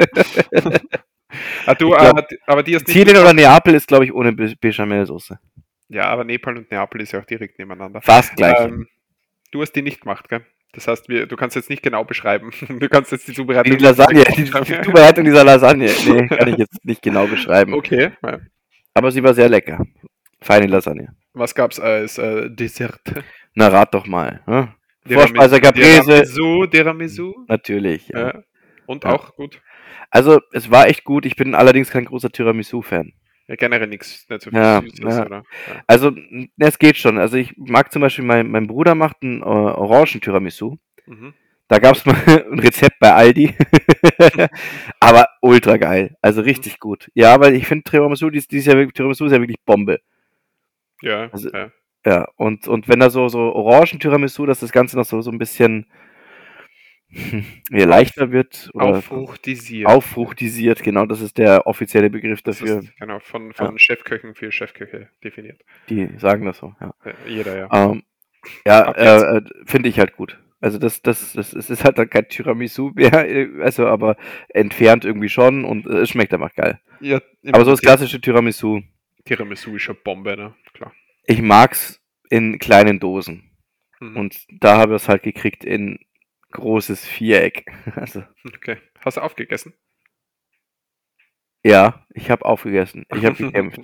ah, du, glaub, aber, aber die nicht. Chile oder Neapel ist, glaube ich, ohne Be Bechamelsoße. Ja, aber Nepal und Neapel ist ja auch direkt nebeneinander. Fast gleich. Ähm, du hast die nicht gemacht, gell? Das heißt, wir, du kannst jetzt nicht genau beschreiben. Du kannst jetzt die Zubereitung. Die Lasagne, die, die Zubereitung dieser Lasagne. Nee, kann ich jetzt nicht genau beschreiben. Okay. Aber sie war sehr lecker. Feine Lasagne. Was gab's als äh, Dessert? Na, rat doch mal. Hm? Vorspeise Caprese. Tiramisu, Tiramisu. Natürlich. Ja. ja. Und ja. auch gut. Also, es war echt gut. Ich bin allerdings kein großer Tiramisu-Fan. Ja, generell nichts, viel ja, Süßes, ja. oder? Ja. Also, es geht schon. Also, ich mag zum Beispiel, mein, mein Bruder macht einen äh, Orangen-Tiramisu. Mhm. Da gab es mal ein Rezept bei Aldi. aber ultra geil. Also mhm. richtig mhm. gut. Ja, weil ich finde Tiramisu, dies, dies ja, Tiramisu ist ja wirklich Bombe. Ja, also, ja. Ja, und, und wenn da so, so Orangen-Tiramisu, dass das Ganze noch so, so ein bisschen wie leichter wird. Auffruchtisiert. Auffruchtisiert, genau, das ist der offizielle Begriff dafür. Ist, genau, von, von ja. Chefköchen für Chefköche definiert. Die sagen das so, ja. Jeder, ja. Ähm, ja, äh, äh, finde ich halt gut. Also das, das, das, das ist halt dann kein Tiramisu mehr, also aber entfernt irgendwie schon und äh, es schmeckt einfach geil. Ja, aber so das klassische Tiramisu. Tiramisu ist schon Bombe, ne? Klar. Ich mag's in kleinen Dosen. Mhm. Und da habe ich es halt gekriegt in großes Viereck. Also, okay. Hast du aufgegessen? Ja, ich habe aufgegessen. Ich habe gekämpft.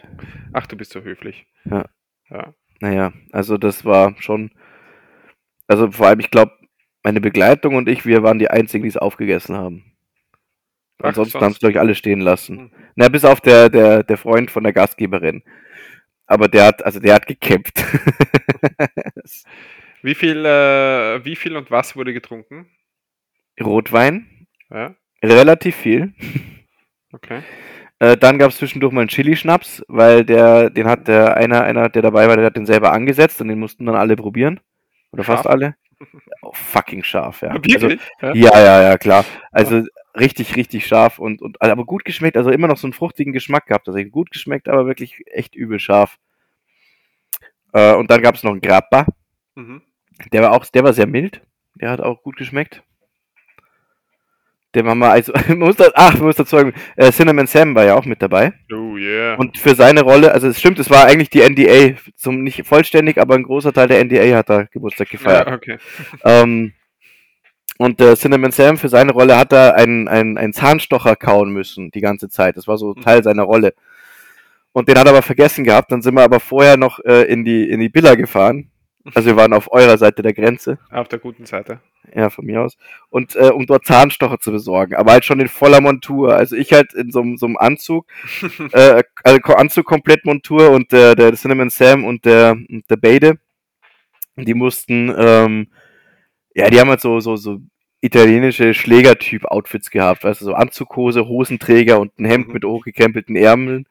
Ach, du bist so höflich. Ja. ja. Naja, also das war schon. Also vor allem, ich glaube, meine Begleitung und ich, wir waren die einzigen, die es aufgegessen haben. Ach, Ansonsten haben es, glaube ich, alle stehen lassen. Hm. Na, bis auf der, der, der Freund von der Gastgeberin. Aber der hat, also der hat gekämpft. Wie viel, äh, wie viel und was wurde getrunken? Rotwein. Ja. Relativ viel. Okay. Äh, dann gab es zwischendurch mal einen Chili-Schnaps, weil der, den hat der einer, einer, der dabei war, der hat den selber angesetzt und den mussten dann alle probieren. Oder scharf. fast alle. Oh, fucking scharf, ja. Also, ja? ja, ja, ja, klar. Also richtig, richtig scharf und, und aber gut geschmeckt, also immer noch so einen fruchtigen Geschmack gehabt. Also gut geschmeckt, aber wirklich echt übel scharf. Äh, und dann gab es noch einen Grappa. Mhm. Der war auch, der war sehr mild. Der hat auch gut geschmeckt. Der war mal, also, man muss das, ach, man muss dazu sagen, äh, Cinnamon Sam war ja auch mit dabei. Oh yeah. Und für seine Rolle, also es stimmt, es war eigentlich die NDA, zum, nicht vollständig, aber ein großer Teil der NDA hat da Geburtstag gefeiert. Ja, okay. Ähm, Und der Cinnamon Sam für seine Rolle hat er einen, einen, einen Zahnstocher kauen müssen die ganze Zeit. Das war so Mhm. Teil seiner Rolle. Und den hat er aber vergessen gehabt. Dann sind wir aber vorher noch äh, in die in die Villa gefahren. Also wir waren auf eurer Seite der Grenze. Auf der guten Seite. Ja, von mir aus. Und äh, um dort Zahnstocher zu besorgen. Aber halt schon in voller Montur. Also ich halt in so, einem- so einem Anzug, äh, also Anzug komplett Montur und der, der Cinnamon Sam und der, und der Bade, die mussten, ähm, ja, die haben halt so, so, so italienische Schlägertyp-Outfits gehabt. Weißt du, so Anzughose, Hosenträger und ein Hemd Mhm. mit hochgekrempelten Ärmeln.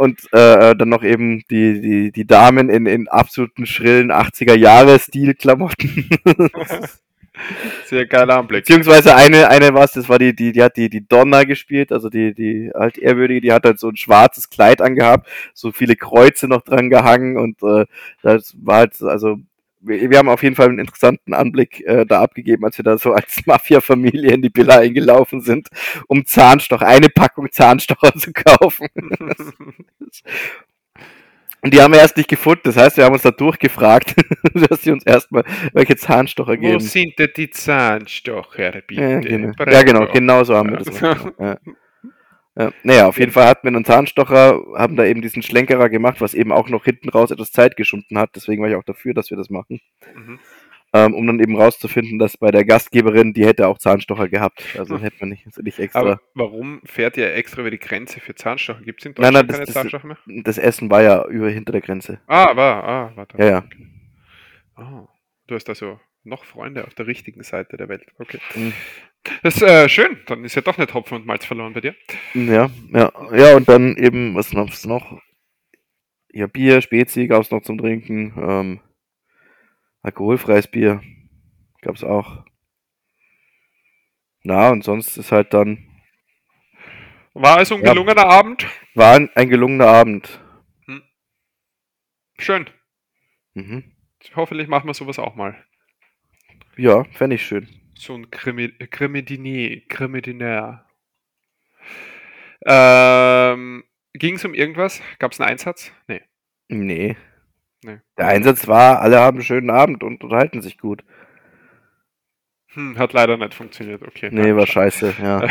Und äh, dann noch eben die, die, die Damen in, in absoluten schrillen 80er-Jahre-Stil-Klamotten. Sehr geiler Anblick. Beziehungsweise eine, eine was, das war die, die, die hat die, die Donna gespielt, also die, die halt ehrwürdige, die hat halt so ein schwarzes Kleid angehabt, so viele Kreuze noch dran gehangen und äh, das war halt, also wir, wir haben auf jeden Fall einen interessanten Anblick äh, da abgegeben, als wir da so als Mafia-Familie in die Villa eingelaufen sind, um Zahnstocher, eine Packung Zahnstocher zu kaufen. Und die haben wir erst nicht gefunden, das heißt, wir haben uns da durchgefragt, dass sie uns erstmal welche Zahnstocher Wo geben. sind denn die Zahnstocher, bitte? Ja, genau. Ja, genau, genau so haben wir das gemacht. Ja. Ja. Naja, auf jeden Fall hatten wir einen Zahnstocher, haben da eben diesen Schlenkerer gemacht, was eben auch noch hinten raus etwas Zeit geschunden hat. Deswegen war ich auch dafür, dass wir das machen. Mhm. Ähm, um dann eben rauszufinden, dass bei der Gastgeberin, die hätte auch Zahnstocher gehabt. Also hätte man nicht, nicht extra. Aber warum fährt ihr extra über die Grenze für Zahnstocher? Gibt es in Nein, Deutschland nein, das- keine das- Zahnstocher mehr? das Essen war ja über hinter der Grenze. Ah, war, ah, warte. Ja, ja. Ah, du hast also noch Freunde auf der richtigen Seite der Welt. Okay. Mhm. Das ist äh, schön. Dann ist ja doch nicht Hopfen und Malz verloren bei dir. Ja, ja. Ja, und dann eben, was noch? Was noch? Ja, Bier, Spezi gab es noch zum Trinken. Ähm, alkoholfreies Bier gab es auch. Na, und sonst ist halt dann, War also ein Ja. gelungener Abend. war ein, ein gelungener Abend. Schön. Mhm. Hoffentlich machen wir sowas auch mal. Ja, fände ich schön. So ein Creme, Cremedinier, Cremedinaire. Ähm, Ging es um irgendwas? Gab es einen Einsatz? Nee. Nee. nee. Der Einsatz war, alle haben einen schönen Abend und unterhalten sich gut. Hm, hat leider nicht funktioniert. Okay. Nee, war scheiße, ja.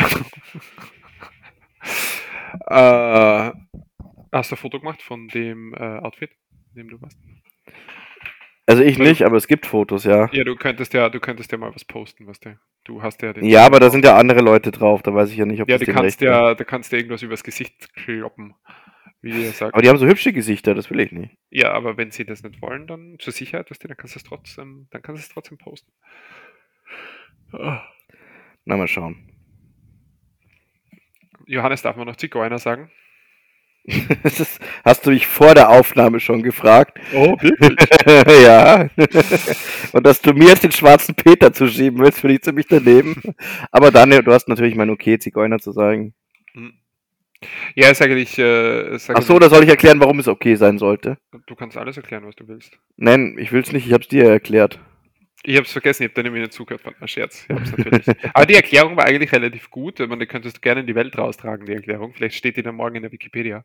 äh, hast du ein Foto gemacht von dem äh, Outfit, in dem du warst? Also ich nicht, aber es gibt Fotos, ja. Ja, du könntest ja, du könntest ja mal was posten, was du. Du hast ja den. Ja, aber da sind ja andere Leute drauf, da weiß ich ja nicht, ob Ja, das du kannst ja, da kannst du irgendwas übers Gesicht kloppen, wie ihr sagt. Aber die haben so hübsche Gesichter, das will ich nicht. Ja, aber wenn sie das nicht wollen, dann zur Sicherheit, du, dann kannst du es trotzdem, dann kannst du es trotzdem posten. Ah. Na, mal schauen. Johannes, darf man noch Zigeuner sagen? Das ist, hast du mich vor der Aufnahme schon gefragt? Oh, wirklich? ja. Und dass du mir jetzt den schwarzen Peter zuschieben willst, finde ich ziemlich daneben. Aber Daniel, du hast natürlich mein Okay, Zigeuner zu sagen. ja, sage ich, äh, sag Ach so, da soll ich erklären, warum es okay sein sollte. Du kannst alles erklären, was du willst. Nein, ich will es nicht, ich habe es dir erklärt. Ich hab's vergessen, ich hab da nämlich nicht zugehört, ein Scherz. Aber die Erklärung war eigentlich relativ gut. Ich meine, die könntest du gerne in die Welt raustragen, die Erklärung. Vielleicht steht die dann morgen in der Wikipedia.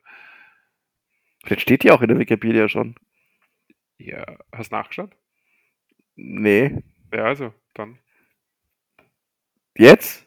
Vielleicht steht die auch in der Wikipedia schon. Ja, hast nachgeschaut? Nee. Ja, also, dann. Jetzt?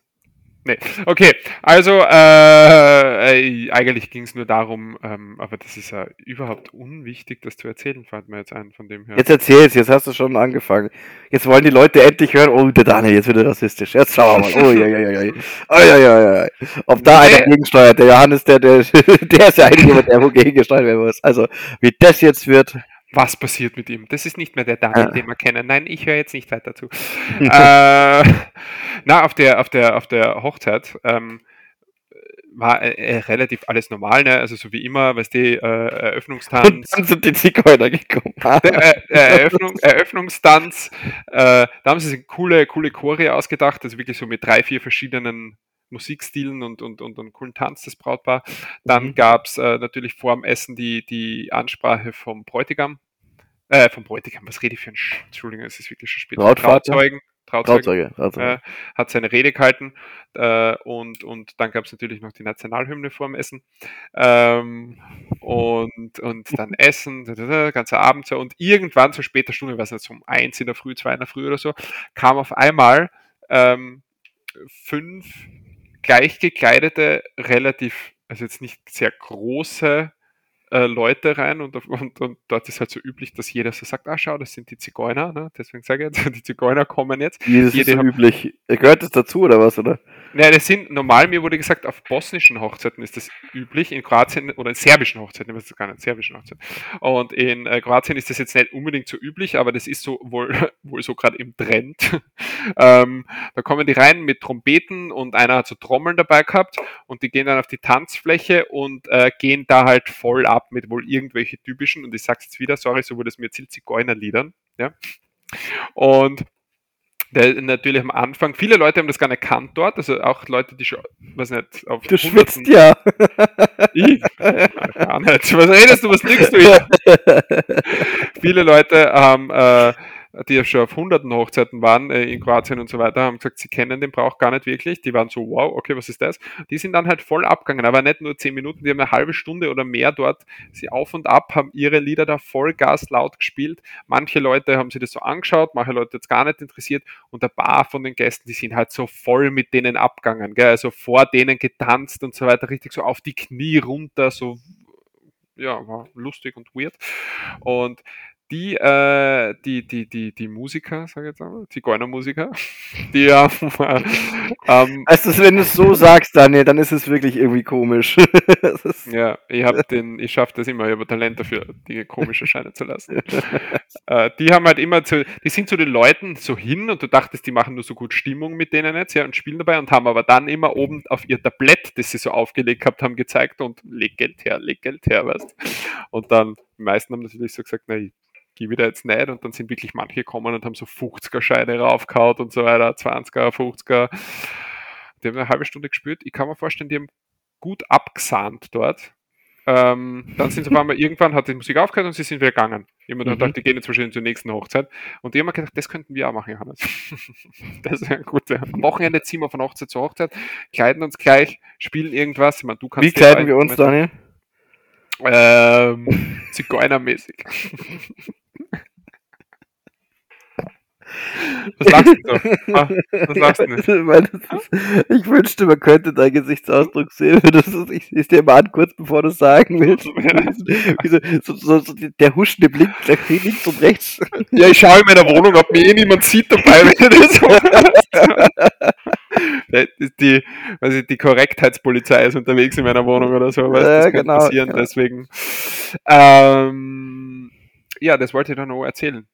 Nee. Okay, also äh, äh, eigentlich ging es nur darum, ähm, aber das ist ja überhaupt unwichtig, das zu erzählen, fällt mir jetzt ein von dem her. Jetzt erzähl's, jetzt hast du schon angefangen. Jetzt wollen die Leute endlich hören, oh, der Daniel, jetzt wird er rassistisch. Jetzt schauen wir mal. Oh, ja, ja, ja, ja. Oh, ja, ja, ja. Ob da Nee. einer gegensteuert. Der Johannes, der, der, der ist ja eigentlich jemand, der wo gegengesteuert werden muss. Also, wie das jetzt wird. Was passiert mit ihm? Das ist nicht mehr der Daniel, den wir kennen. Nein, ich höre jetzt nicht weiter zu. äh, na, auf der, auf der, auf der Hochzeit ähm, war äh, äh, relativ alles normal, ne? Also so wie immer, weißt du, äh, Und Eröffnungstanz. dann sind die Zigeuner gekommen. Der, äh, äh, Eröffnung, Eröffnungstanz, äh, da haben sie sich coole, coole Chore ausgedacht, also wirklich so mit drei, vier verschiedenen Musikstilen und, und, und einen coolen Tanz, das Brautpaar. Dann Mhm. gab's äh, natürlich vor dem Essen die, die Ansprache vom Bräutigam. Äh, vom Bräutigam, was rede ich für ein Sch Entschuldigung, es ist wirklich schon spät. Brautvater? Trauzeugen. Trauzeuge. Trauzeuge. Äh, hat seine Rede gehalten äh, und, und dann gab es natürlich noch die Nationalhymne vor dem Essen ähm, und, und dann Essen, ganzer Abend so und irgendwann zu später Stunde, ich weiß nicht, um eins in der Früh, zwei in der Früh oder so, kam auf einmal ähm, fünf gleich gekleidete, relativ, also jetzt nicht sehr große äh, Leute rein und, und, und dort ist halt so üblich, dass jeder so sagt, ah schau, das sind die Zigeuner, ne? deswegen sage ich jetzt, die Zigeuner kommen jetzt. Wie, das Jede ist so üblich. Gehört das dazu oder was, oder? Ja, das sind normal, mir wurde gesagt, auf bosnischen Hochzeiten ist das üblich, in Kroatien oder in serbischen Hochzeiten, ich weiß gar nicht, serbischen Hochzeiten. Und in äh, Kroatien ist das jetzt nicht unbedingt so üblich, aber das ist so wohl, wohl so gerade im Trend. ähm, da kommen die rein mit Trompeten und einer hat so Trommeln dabei gehabt und die gehen dann auf die Tanzfläche und äh, gehen da halt voll ab mit wohl irgendwelche typischen, und ich sag's jetzt wieder, sorry, so wurde es mir erzählt, Zigeunerliedern, ja. Und der, natürlich am Anfang, viele Leute haben das gar nicht erkannt dort, also auch Leute, die schon, weiß nicht, auf Du schwitzt ja. Ich? Gar nicht. Was redest du, was liegst du hier? Viele Leute haben, äh, die ja schon auf hunderten Hochzeiten waren äh, in Kroatien und so weiter, haben gesagt, sie kennen den Brauch gar nicht wirklich. Die waren so, wow, okay, was ist das? Die sind dann halt voll abgegangen, aber nicht nur zehn Minuten, die haben eine halbe Stunde oder mehr dort sie auf und ab, haben ihre Lieder da voll Gas laut gespielt. Manche Leute haben sich das so angeschaut, manche Leute jetzt gar nicht interessiert und ein paar von den Gästen, die sind halt so voll mit denen abgegangen, gell? also vor denen getanzt und so weiter, richtig so auf die Knie runter, so ja, war lustig und weird. Und die, äh, die, die, die, die Musiker, sag ich jetzt einmal, Zigeunermusiker, die haben, ähm, Also, wenn du es so sagst, Daniel, dann ist es wirklich irgendwie komisch. Ja, ich habe den, ich schaffe das immer, ich habe Talent dafür, Dinge komisch erscheinen zu lassen. äh, die haben halt immer zu, die sind zu den Leuten so hin und du dachtest, die machen nur so gut Stimmung mit denen jetzt, ja, und spielen dabei und haben aber dann immer oben auf ihr Tablett, das sie so aufgelegt gehabt haben, gezeigt und leg Geld her, leg Geld her, weißt Und dann, die meisten haben natürlich so gesagt, na, ich gebe da jetzt nicht und dann sind wirklich manche gekommen und haben so 50er-Scheine raufgehauen und so weiter, 20er, 50er. Die haben eine halbe Stunde gespielt. Ich kann mir vorstellen, die haben gut abgesahnt dort. Ähm, dann sind sie auf einmal irgendwann, hat die Musik aufgehört und sie sind wieder gegangen. Ich dann Mhm. gedacht, die gehen jetzt wahrscheinlich zur nächsten Hochzeit. Und die haben mir gedacht, das könnten wir auch machen, Johannes. das wäre gut. Am Wochenende ziehen wir von Hochzeit zu Hochzeit, kleiden uns gleich, spielen irgendwas. Ich meine, du kannst wie kleiden wir uns, Daniel? Ähm, Zigeunermäßig. Was lachst du? Ah, was lachst du nicht? Weil das ist, ich wünschte, man könnte deinen Gesichtsausdruck sehen. Das ist, ich ich dir mal an, kurz bevor du es sagen willst. Wie so, so, so, so der huschende Blick nach links und rechts. Ja, ich schaue in meiner Wohnung, ob mir eh niemand sieht dabei, wenn ich das die, weiß ich, die Korrektheitspolizei ist unterwegs in meiner Wohnung oder so, weißt, Ja, das kann genau, passieren, genau. deswegen. Ähm, ja, das wollte ich dann noch erzählen.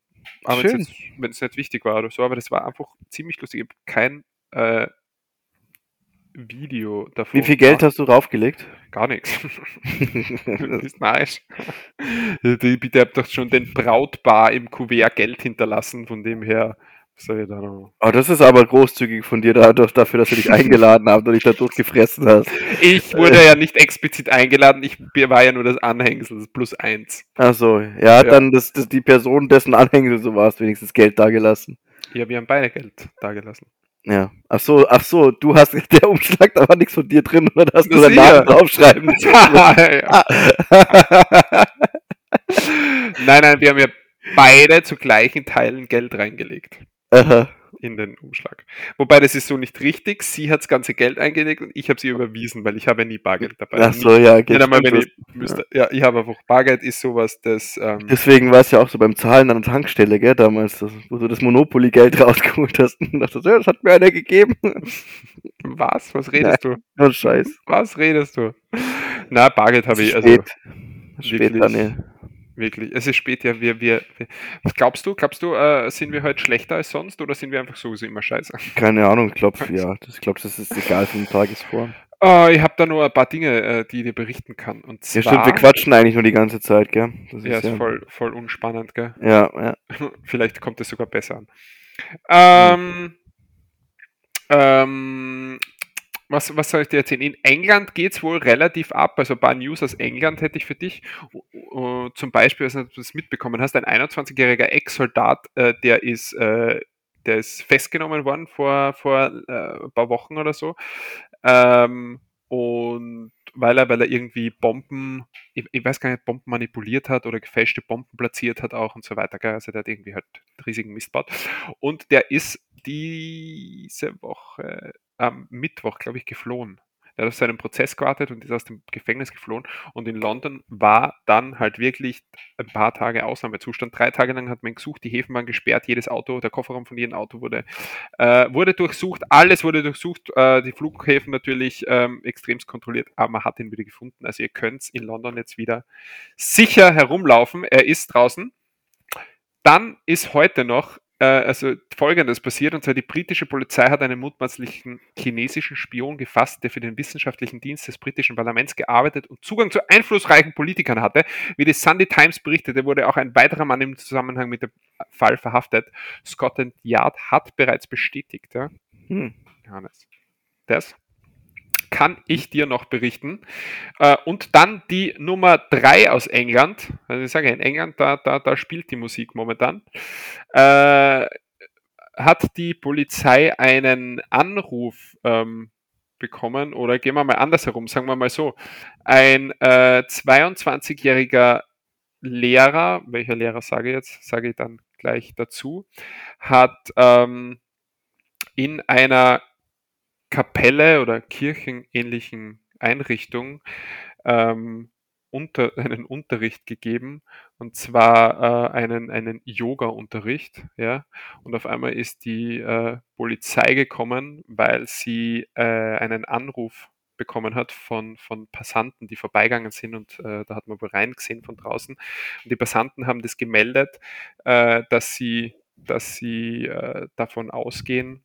Aber wenn es nicht wichtig war oder so, aber das war einfach ziemlich lustig. Ich habe kein äh, Video davon. Wie viel Geld hast du raufgelegt? Gar nichts. das ist nice. Die, bitte habt doch schon den Brautbar im Kuvert Geld hinterlassen, von dem her. Da noch? Oh, das ist aber großzügig von dir dadurch, dafür, dass du dich eingeladen hast und dich dadurch gefressen hast. Ich wurde ja nicht explizit eingeladen, ich war ja nur das Anhängsel, das Plus eins. Achso, ja, dann das, das, die Person, dessen Anhängsel du warst, wenigstens Geld dagelassen. Ja, wir haben beide Geld dagelassen. Ja. Ach so, ach so, du hast der Umschlag, da war nichts von dir drin, oder hast du Na deinen. Namen draufschreiben? ja. Nein, nein, wir haben ja beide zu gleichen Teilen Geld reingelegt Aha. in den Umschlag. Wobei das ist so nicht richtig. Sie hat das ganze Geld eingelegt und ich habe sie überwiesen, weil ich habe ja nie Bargeld dabei. Ach so, ja, geht einmal, wenn ich müsste. Ja, ich habe einfach Bargeld ist sowas, das ähm, Deswegen war es ja auch so beim Zahlen an der Tankstelle, gell, damals, das, wo du das Monopoly-Geld rausgeholt hast und dachtest, ja, das hat mir einer gegeben. was? Was redest du? Oh, Scheiß. Was redest du? Na, Bargeld habe ich also Spät. Wirklich- Daniel. Wirklich. Es ist spät, ja. Wir, wir, was glaubst du? Glaubst du, äh, sind wir heute schlechter als sonst oder sind wir einfach sowieso immer scheiße? Keine Ahnung, ich glaube, ja, ich glaube, das ist egal von Tagesform. Oh, ich habe da nur ein paar Dinge, äh, die ich dir berichten kann. Und Ja, zwar, stimmt, wir quatschen eigentlich nur die ganze Zeit, gell? Das ja, ist voll, voll unspannend, gell? Ja, ja. Vielleicht kommt es sogar besser an. Ähm, ähm, was, was soll ich dir erzählen? In England geht es wohl relativ ab. Also ein paar News aus England hätte ich für dich. Uh, zum Beispiel, also, du das mitbekommen hast, ein 21-jähriger Ex-Soldat, äh, der ist äh, der ist festgenommen worden vor, vor äh, ein paar Wochen oder so. Ähm, und weil er, weil er irgendwie Bomben, ich, ich, weiß gar nicht, Bomben manipuliert hat oder gefälschte Bomben platziert hat auch und so weiter. Also der hat irgendwie halt riesigen Mist baut. Und der ist diese Woche am Mittwoch, glaube ich, geflohen. Er hat auf seinen Prozess gewartet und ist aus dem Gefängnis geflohen. Und in London war dann halt wirklich ein paar Tage Ausnahmezustand. Drei Tage lang hat man gesucht, die Häfen waren gesperrt, jedes Auto, der Kofferraum von jedem Auto wurde, äh, wurde durchsucht, alles wurde durchsucht, äh, die Flughäfen natürlich ähm, extremst kontrolliert, aber man hat ihn wieder gefunden. Also ihr könnt in London jetzt wieder sicher herumlaufen. Er ist draußen. Dann ist heute noch also folgendes passiert, und zwar die britische Polizei hat einen mutmaßlichen chinesischen Spion gefasst, der für den wissenschaftlichen Dienst des britischen Parlaments gearbeitet und Zugang zu einflussreichen Politikern hatte. Wie die Sunday Times berichtete, wurde auch ein weiterer Mann im Zusammenhang mit dem Fall verhaftet. Scotland Yard hat bereits bestätigt. Ja? Hm. Johannes. Das kann ich dir noch berichten. Äh, und dann die Nummer 3 aus England. Also ich sage, in England, da, da, da spielt die Musik momentan. Äh, hat die Polizei einen Anruf ähm, bekommen, oder gehen wir mal andersherum, sagen wir mal so. Ein äh, 22-jähriger Lehrer, welcher Lehrer sage ich jetzt, sage ich dann gleich dazu, hat ähm, in einer Kapelle oder kirchenähnlichen Einrichtung ähm, unter, einen Unterricht gegeben und zwar äh, einen, einen Yoga-Unterricht. Ja? Und auf einmal ist die äh, Polizei gekommen, weil sie äh, einen Anruf bekommen hat von, von Passanten, die vorbeigegangen sind und äh, da hat man wohl reingesehen von draußen. Und die Passanten haben das gemeldet, äh, dass sie, dass sie äh, davon ausgehen,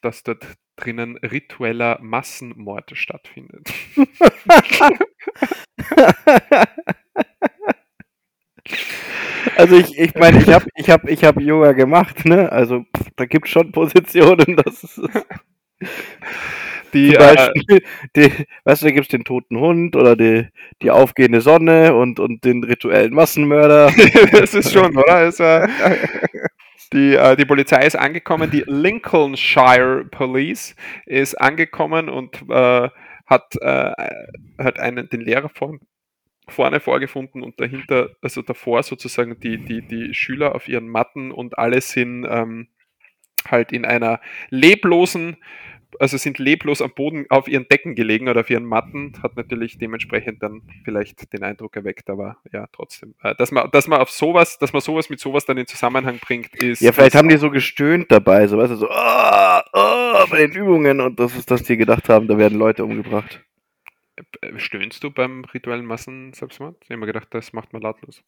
dass dort drinnen ritueller Massenmord stattfindet. Also ich, ich meine, ich habe ich hab, ich hab Yoga gemacht, ne? Also pff, da gibt es schon Positionen, das ist. Die, Zum äh, Beispiel, äh, die, weißt du, da gibt es den toten Hund oder die, die aufgehende Sonne und, und den rituellen Massenmörder. das ist schon, oder? Ist, äh, die, äh, die Polizei ist angekommen, die Lincolnshire Police ist angekommen und äh, hat, äh, hat einen, den Lehrer vor, vorne vorgefunden und dahinter, also davor sozusagen die, die, die Schüler auf ihren Matten und alle sind ähm, halt in einer leblosen also sind leblos am Boden auf ihren Decken gelegen oder auf ihren Matten, hat natürlich dementsprechend dann vielleicht den Eindruck erweckt, aber ja, trotzdem. Äh, dass man, dass man auf sowas, dass man sowas mit sowas dann in Zusammenhang bringt, ist. Ja, vielleicht haben die so gestöhnt dabei, so weißt du, so, oh, oh, bei den Übungen und das ist, dass die gedacht haben, da werden Leute umgebracht. Äh, stöhnst du beim rituellen Massenselbstmord? Ich habe mir gedacht, das macht man lautlos.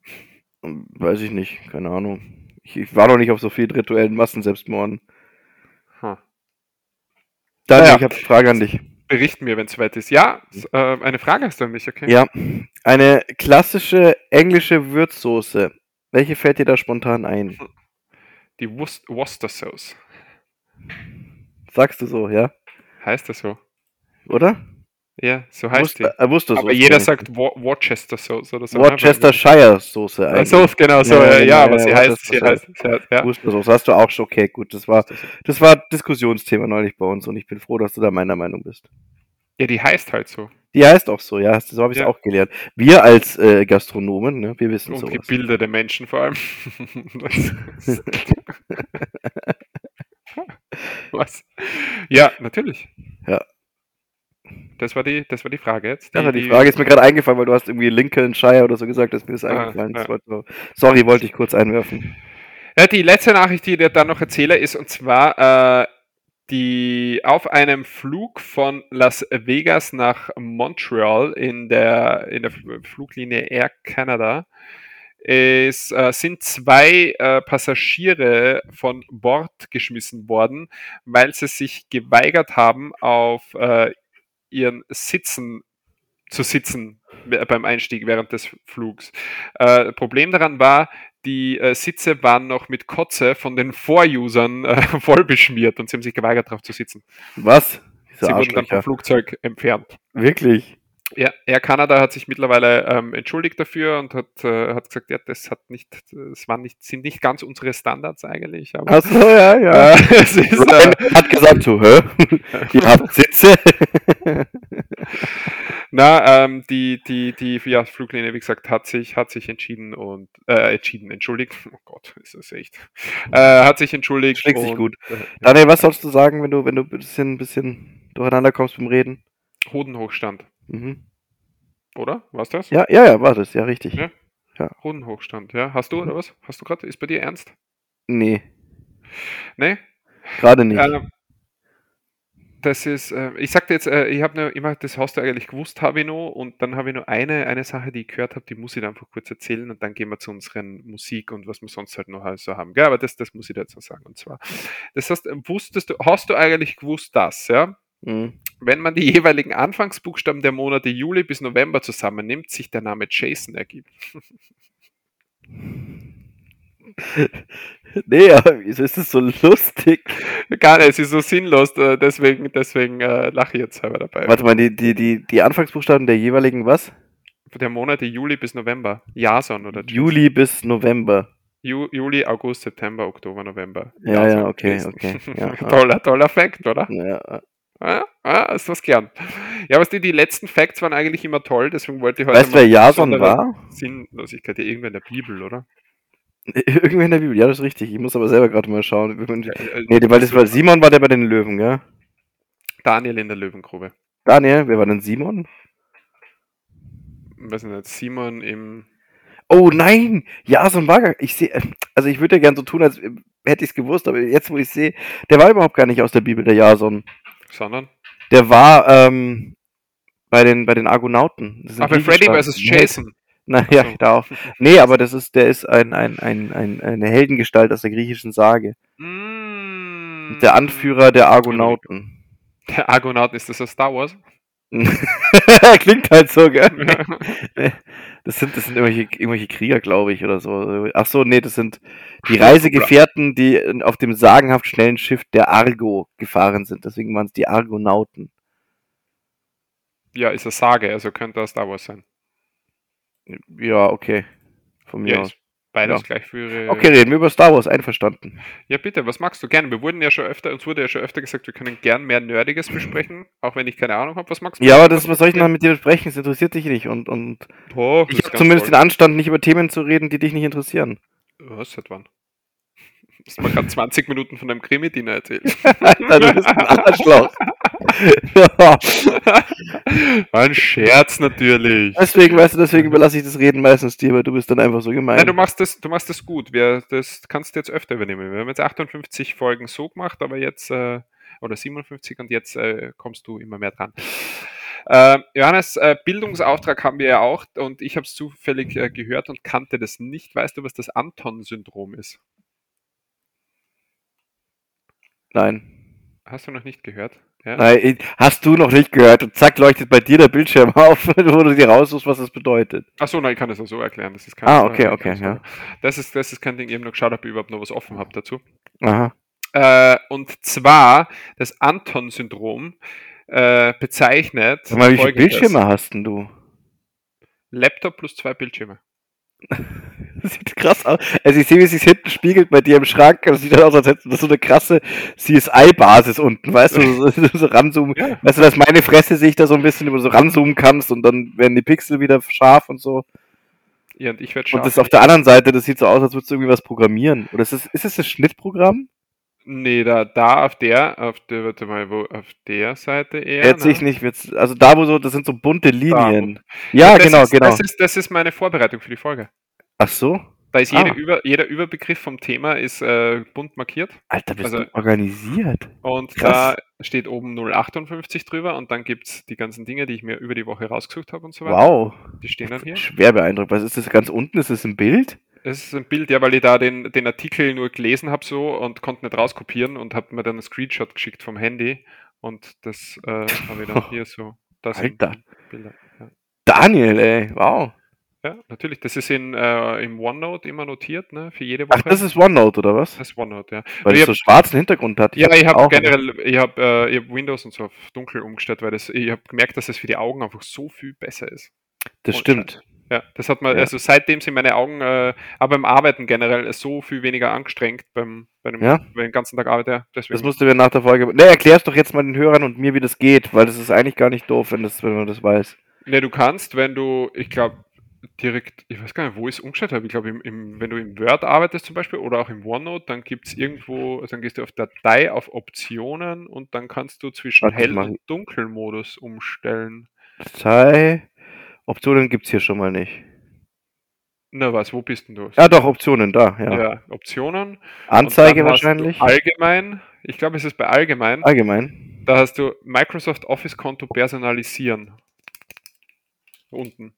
Weiß ich nicht, keine Ahnung. Ich, ich war noch nicht auf so vielen rituellen Massenselbstmorden. Huh. Daniel, naja. ich habe eine Frage an dich. Bericht mir, wenn es soweit ist. Ja, äh, eine Frage hast du an mich, okay? Ja, eine klassische englische Würzsoße. Welche fällt dir da spontan ein? Die Worcester Sauce. Sagst du so, ja? Heißt das so? Oder? Ja, so heißt Wust, die. Äh, Worcester aber jeder sagt Worcester Sauce oder so. Ne? Worcestershire Soße eigentlich. So, genau, so, ja, ja, ja aber sie heißt, sie heißt, sie heißt, ja. Worcester Sauce, hast du auch schon, okay, gut, das war, das war Diskussionsthema neulich bei uns und ich bin froh, dass du da meiner Meinung bist. Ja, die heißt halt so. Die heißt auch so, ja, so habe ich es ja. auch gelernt. Wir als äh, Gastronomen, ne, wir wissen so. Und gebildete Menschen vor allem. Was? Ja, natürlich. Ja, das war die, das war die Frage jetzt. Die, ja, die, die Frage ist mir gerade eingefallen, weil du hast irgendwie Lincolnshire oder so gesagt, dass mir das ah, eingefallen ist. Ja. Sorry, wollte ich kurz einwerfen. Ja, die letzte Nachricht, die ich dir dann noch erzähle, ist und zwar äh, die auf einem Flug von Las Vegas nach Montreal in der, in der Fluglinie Air Canada es äh, sind zwei äh, Passagiere von Bord geschmissen worden, weil sie sich geweigert haben, auf äh, ihren Sitzen zu sitzen beim Einstieg während des Flugs. Äh, Problem daran war, die äh, Sitze waren noch mit Kotze von den Vorusern äh, voll beschmiert und sie haben sich geweigert, darauf zu sitzen. Was? Diese sie wurden dann vom Flugzeug entfernt. Wirklich? Ja, Air Canada hat sich mittlerweile ähm, entschuldigt dafür und hat, äh, hat gesagt, ja, das hat nicht, das waren nicht, sind nicht ganz unsere Standards eigentlich. Aber, Ach so, ja, ja. Äh, ist, äh, hat gesagt so, hä? Ihr habt Sitze. Na, ähm, die, die, die ja, Fluglinie, wie gesagt, hat sich, hat sich entschieden und äh, entschieden, entschuldigt. Oh Gott, ist das echt. Äh, hat sich entschuldigt. Schlägt sich gut. Äh, Daniel, was sollst du sagen, wenn du, wenn du ein bisschen, bisschen durcheinander kommst beim Reden? Hodenhochstand, Mhm. oder? War's das? Ja, ja, ja, war das, ja, richtig. Ja. Hodenhochstand, ja. Hast du, oder was? Hast du gerade? Ist bei dir ernst? Nee, Nee? gerade nicht. Ähm, das ist, äh, ich sagte jetzt, äh, ich habe nur immer, das hast du eigentlich gewusst, habe ich noch, und dann habe ich noch eine, eine Sache, die ich gehört habe, die muss ich dir einfach kurz erzählen und dann gehen wir zu unseren Musik und was wir sonst halt noch so haben. Ja, aber das, das muss ich dir jetzt noch sagen. Und zwar, das heißt, wusstest du, hast du eigentlich gewusst, dass, ja, Mhm. Wenn man die jeweiligen Anfangsbuchstaben der Monate Juli bis November zusammennimmt, sich der Name Jason ergibt. Nee, aber wieso ist das so lustig? Gar nicht, es ist so sinnlos, äh, deswegen, deswegen äh, lache ich jetzt selber dabei. Warte mal, die, die, die, die Anfangsbuchstaben der jeweiligen was? Der Monate Juli bis November. Jason oder Jason. Juli bis November. Ju Juli, August, September, Oktober, November. Ja, Jason ja, okay, okay. Ja, ja. toller, toller Fact, oder? Ja, Ja, ja, ist was gern. Ja, was die, die letzten Facts waren eigentlich immer toll, deswegen wollte ich heute weißt du, wer Jason war? Sinnlosigkeit, ja, irgendwer in der Bibel, oder? Irgendwer in der Bibel, ja, das ist richtig. Ich muss aber selber gerade mal schauen. Ja, äh, Nee, weil das war Simon war der bei den Löwen, gell? Daniel in der Löwengrube. Daniel, wer war denn Simon? Was nicht, Simon im. Oh nein! Jason war gar, ich sehe, also ich würde ja gern so tun, als hätte ich es gewusst, aber jetzt, wo ich sehe, der war überhaupt gar nicht aus der Bibel, der Jason. Sondern? Der war ähm, bei den bei den Argonauten. Ach, bei Freddy vs. Jason. Naja, so. da auch. Nee, aber das ist, der ist ein, ein, ein, ein, eine Heldengestalt aus der griechischen Sage. Mm. Der Anführer der Argonauten. Der Argonaut, ist das aus Star Wars? Klingt halt so, gell? Das sind, das sind irgendwelche, irgendwelche Krieger, glaube ich, oder so. Ach so, nee, das sind die Reisegefährten, die auf dem sagenhaft schnellen Schiff der Argo gefahren sind. Deswegen waren es die Argonauten. ja, ist eine Sage, also könnte aus Star Wars sein. Ja, okay. Von mir Ja, aus. Beides Ja. gleich für. Okay, reden wir über Star Wars, einverstanden. Ja, bitte, was magst du gerne? Wir wurden ja schon öfter, uns wurde ja schon öfter gesagt, wir können gern mehr Nerdiges besprechen, auch wenn ich keine Ahnung habe. Was magst du? Ja, aber das, was soll ich denn mit dir besprechen? Das interessiert dich nicht. Und, und Oh, ich habe zumindest den Anstand, nicht über Themen zu reden, die dich nicht interessieren. Was, seit wann? Hast mir gerade 20 Minuten von einem Krimi-Diener erzählt. Alter, du bist ein Arschloch. Ein Scherz natürlich. Deswegen, weißt du, deswegen überlasse ich das Reden meistens dir, weil du bist dann einfach so gemein. Nein, du machst das, du machst das gut. Wir, das kannst du jetzt öfter übernehmen. Wir haben jetzt 58 Folgen so gemacht, aber jetzt, äh, oder 57 und jetzt äh, kommst du immer mehr dran. Äh, Johannes, äh, Bildungsauftrag haben wir ja auch und ich habe es zufällig äh, gehört und kannte das nicht. Weißt du, was das Anton-Syndrom ist? Nein. Hast du noch nicht gehört? Ja? Nein, hast du noch nicht gehört und zack, leuchtet bei dir der Bildschirm auf, wo du dir raussuchst, was das bedeutet. Achso, nein, ich kann das auch so erklären. Das ist kein, Ah, okay, okay, ja. Das ist, das ist kein Ding. Ich habe noch geschaut, ob ich überhaupt noch was offen habe dazu. Aha. Äh, und zwar das Anton-Syndrom äh, bezeichnet. Sag mal, wie viele. Bildschirme hast denn du? Laptop plus zwei Bildschirme. Das sieht krass aus. Also ich sehe, wie es sich hinten spiegelt bei dir im Schrank. Das sieht aus, als hättest du so eine krasse CSI-Basis unten, weißt du, so, so ranzoomen. Weißt du, dass meine Fresse sich da so ein bisschen über so ranzoomen kannst und dann werden die Pixel wieder scharf und so. Ja, und ich werde Und schauen. das auf der anderen Seite, das sieht so aus, als würdest du irgendwie was programmieren. Oder ist das, ist das das Schnittprogramm? Nee, da, da auf der, auf der, warte mal, wo, auf der Seite eher. Jetzt sehe ich ne? nicht, wird's- also da, wo so, das sind so bunte Da, Linien. Ja, das genau, ist, genau. Das ist, das ist meine Vorbereitung für die Folge. Ach so? Da ist jede Ah. Über, jeder Überbegriff vom Thema ist äh, bunt markiert Alter, bist Also- du organisiert. und Krass. da steht oben 058 drüber und dann gibt es die ganzen Dinge, die ich mir über die Woche rausgesucht habe und so weiter. Wow. Die stehen dann hier. Schwer beeindruckt. Was ist das ganz unten? Ist das ein Bild? Es ist ein Bild, ja, weil ich da den, den Artikel nur gelesen habe so und konnte nicht rauskopieren und habe mir dann einen Screenshot geschickt vom Handy und das äh, habe ich dann hier so. Das Alter. Bilder. Ja. Daniel, ey. Wow. Ja, natürlich. Das ist in, äh, im OneNote immer notiert, ne, für jede Woche. Ach, das ist OneNote, oder was? das ist OneNote, ja. Weil es so schwarzen Hintergrund hat. Ja, ich habe generell, ich habe äh, ich hab Windows und so auf dunkel umgestellt, weil das, ich habe gemerkt, dass es für die Augen einfach so viel besser ist. Das Oh, stimmt. Ja, das hat man, Ja. also seitdem sind meine Augen, äh, aber beim Arbeiten generell so viel weniger angestrengt beim, bei dem, Ja. den ganzen Tag arbeite. ja, Deswegen. Das musst du mir nach der Folge. Ne, erklär's doch jetzt mal den Hörern und mir, wie das geht, weil das ist eigentlich gar nicht doof, wenn, das, wenn man das weiß. Ne, du kannst, wenn du, ich glaube, direkt, ich weiß gar nicht, wo ich es umgestellt habe. Ich glaube, im, im, wenn du im Word arbeitest zum Beispiel oder auch im OneNote, dann gibt es irgendwo, also dann gehst du auf Datei, auf Optionen und dann kannst du zwischen Warte, Hell- und Dunkelmodus umstellen. Datei. Optionen gibt's hier schon mal nicht. Na was, wo bist denn du? Ja, doch, Optionen, da, ja. Ja, Optionen. Anzeige wahrscheinlich. Allgemein. Ich glaube, es ist bei allgemein. Allgemein. Da hast du Microsoft Office Konto personalisieren. Unten.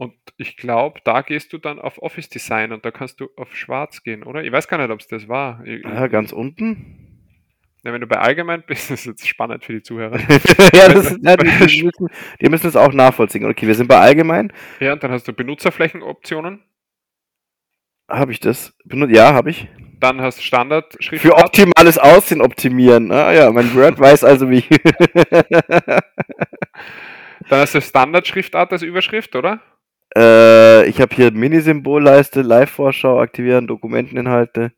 Und ich glaube, da gehst du dann auf Office Design und da kannst du auf Schwarz gehen, oder? Ich weiß gar nicht, ob es das war. Ich, Ja, ganz unten. Ja, wenn du bei allgemein bist, ist jetzt spannend für die Zuhörer. ja, das ist, ja, die, die, müssen, die müssen es auch nachvollziehen. Okay, wir sind bei allgemein. Ja, und dann hast du Benutzerflächenoptionen. Habe ich das? Benut ja, habe ich. Dann hast du Für Standard-Schriftart. optimales Aussehen optimieren. Ah ja, mein Word weiß also wie. Dann hast du Standard-Schriftart als Überschrift, oder? Äh, ich habe hier Mini-Symbolleiste, Live-Vorschau aktivieren, Dokumenteninhalte.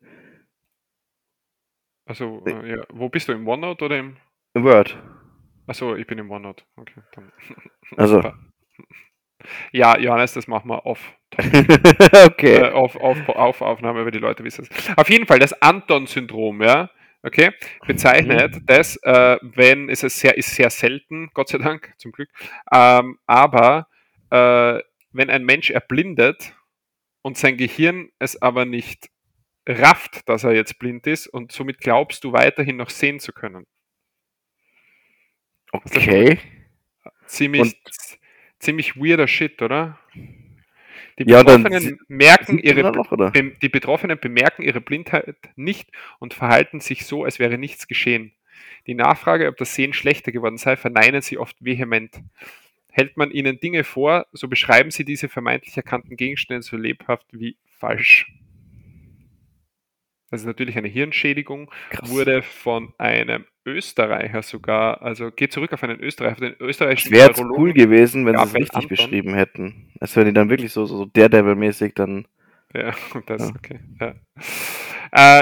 Also, äh, ja. wo bist du? Im OneNote oder im. Im Word. Achso, ich bin im OneNote. Okay, dann. Also. Ja, Johannes, das machen wir off. okay. Äh, auf, auf, auf Aufnahme, aber die Leute wissen es. Auf jeden Fall, das Anton-Syndrom, ja, okay, bezeichnet Mhm. das, äh, wenn es ist sehr, ist sehr selten, Gott sei Dank, zum Glück, ähm, aber äh, wenn ein Mensch erblindet und sein Gehirn es aber nicht rafft, dass er jetzt blind ist und somit glaubst du weiterhin noch sehen zu können. Okay. Ziemlich, Und- ziemlich weirder Shit, oder? Die Ja, Betroffenen merken Sieht man ihre noch, Die Betroffenen bemerken ihre Blindheit nicht und verhalten sich so, als wäre nichts geschehen. Die Nachfrage, ob das Sehen schlechter geworden sei, verneinen sie oft vehement. Hält man ihnen Dinge vor, so beschreiben sie diese vermeintlich erkannten Gegenstände so lebhaft wie falsch. Das ist natürlich eine Hirnschädigung, Krass. wurde von einem Österreicher sogar, also geht zurück auf einen Österreicher, auf den österreichischen wäre jetzt cool gewesen, wenn sie es richtig Anton. beschrieben hätten. Als wenn die dann wirklich so, so, so Daredevil-mäßig dann. Ja, das, Ja. okay. Ja,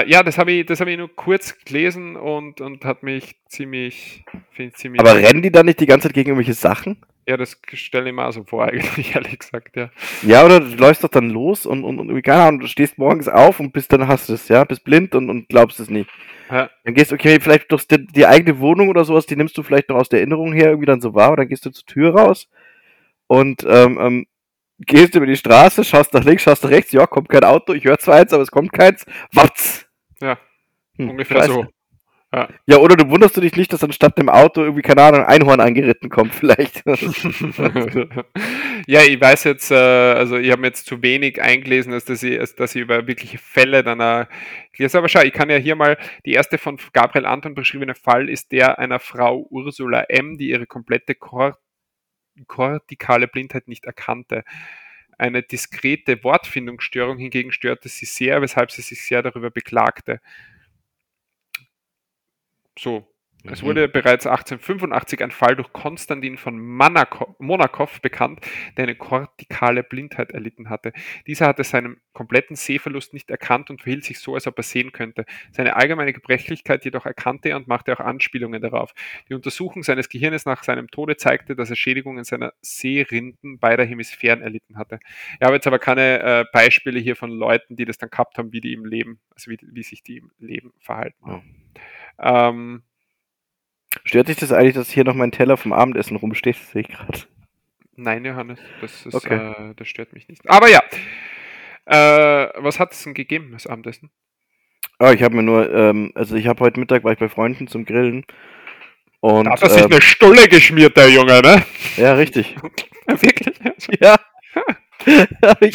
äh, ja das habe ich, das hab ich nur kurz gelesen und, und hat mich ziemlich, finde ich ziemlich. Aber rennen die dann nicht die ganze Zeit gegen irgendwelche Sachen? Ja, das stelle ich mir auch so vor, eigentlich, ehrlich gesagt, ja. Ja, oder du läufst doch dann los und, und, und keine Ahnung, du stehst morgens auf und bist dann hast du es, ja, bist blind und, und glaubst es nicht. Ja. Dann gehst du, okay, vielleicht durch die, die eigene Wohnung oder sowas, die nimmst du vielleicht noch aus der Erinnerung her irgendwie dann so wahr, und dann gehst du zur Tür raus und ähm, ähm, gehst über die Straße, schaust nach links, schaust nach rechts, ja, kommt kein Auto, ich höre zwar eins, aber es kommt keins, watz! Ja, Hm, ungefähr so. Ja, oder du wunderst du dich nicht, dass anstatt dem Auto irgendwie, keine Ahnung, ein Einhorn angeritten kommt, vielleicht. ja, ich weiß jetzt, äh, also ich habe mir jetzt zu wenig eingelesen, als dass ich, als dass ich über wirkliche Fälle dann äh, gelesen. Aber schau, ich kann ja hier mal, die erste von Gabriel Anton beschriebene Fall ist der einer Frau Ursula M., die ihre komplette Kor kortikale Blindheit nicht erkannte. Eine diskrete Wortfindungsstörung hingegen störte sie sehr, weshalb sie sich sehr darüber beklagte. So, es Mhm. wurde bereits 1885 ein Fall durch Konstantin von Manako Monakow bekannt, der eine kortikale Blindheit erlitten hatte. Dieser hatte seinen kompletten Sehverlust nicht erkannt und verhielt sich so, als ob er sehen könnte. Seine allgemeine Gebrechlichkeit jedoch erkannte er und machte auch Anspielungen darauf. Die Untersuchung seines Gehirnes nach seinem Tode zeigte, dass er Schädigungen seiner Sehrinden beider Hemisphären erlitten hatte. Ich habe jetzt aber keine äh, Beispiele hier von Leuten, die das dann gehabt haben, wie die im Leben, also wie, wie sich die im Leben verhalten haben. Ähm, Stört dich das eigentlich, dass hier noch mein Teller vom Abendessen rumsteht? Das sehe ich gerade. Nein, Johannes, das, ist, Okay. äh, das stört mich nicht. Aber ja, äh, was hat es denn gegeben, das Abendessen? Oh, ich habe mir nur, ähm, also ich habe heute Mittag war ich bei Freunden zum Grillen. Und Da hat er sich ähm, eine Stulle geschmiert, der Junge, ne? ja, richtig. Wirklich? Ja. Ich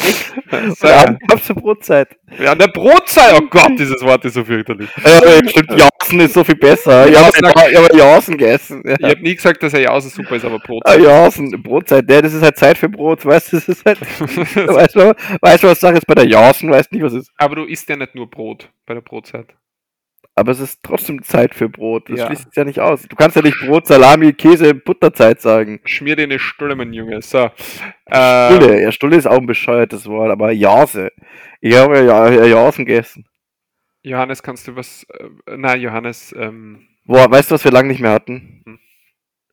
gab's zur Brotzeit. ja, der Brotzeit, oh Gott, dieses Wort ist so fürchterlich. Stimmt, Jausen ist so viel besser. Ich habe ich hab Jausen gegessen. Ich Ja. habe nie gesagt, dass er Jausen super ist, aber Ah, Brotzeit. Jausen, Brotzeit, ja, das ist halt Zeit für Brot, weißt du, das ist halt, weißt du, weißt was Sache ist bei der Jausen, weißt nicht, was ist. aber du isst ja nicht nur Brot bei der Brotzeit. Aber es ist trotzdem Zeit für Brot, das Ja. schließt es ja nicht aus. Du kannst ja nicht Brot, Salami, Käse, Butterzeit sagen. Schmier dir eine Stulle, mein Junge. So. Äh, Stulle, ja, Stulle ist auch ein bescheuertes Wort, aber Jase. Ich habe ja, ja Jausen gegessen. Johannes, kannst du was. Äh, nein, Johannes, ähm, Boah, weißt du, was wir lange nicht mehr hatten? Hm.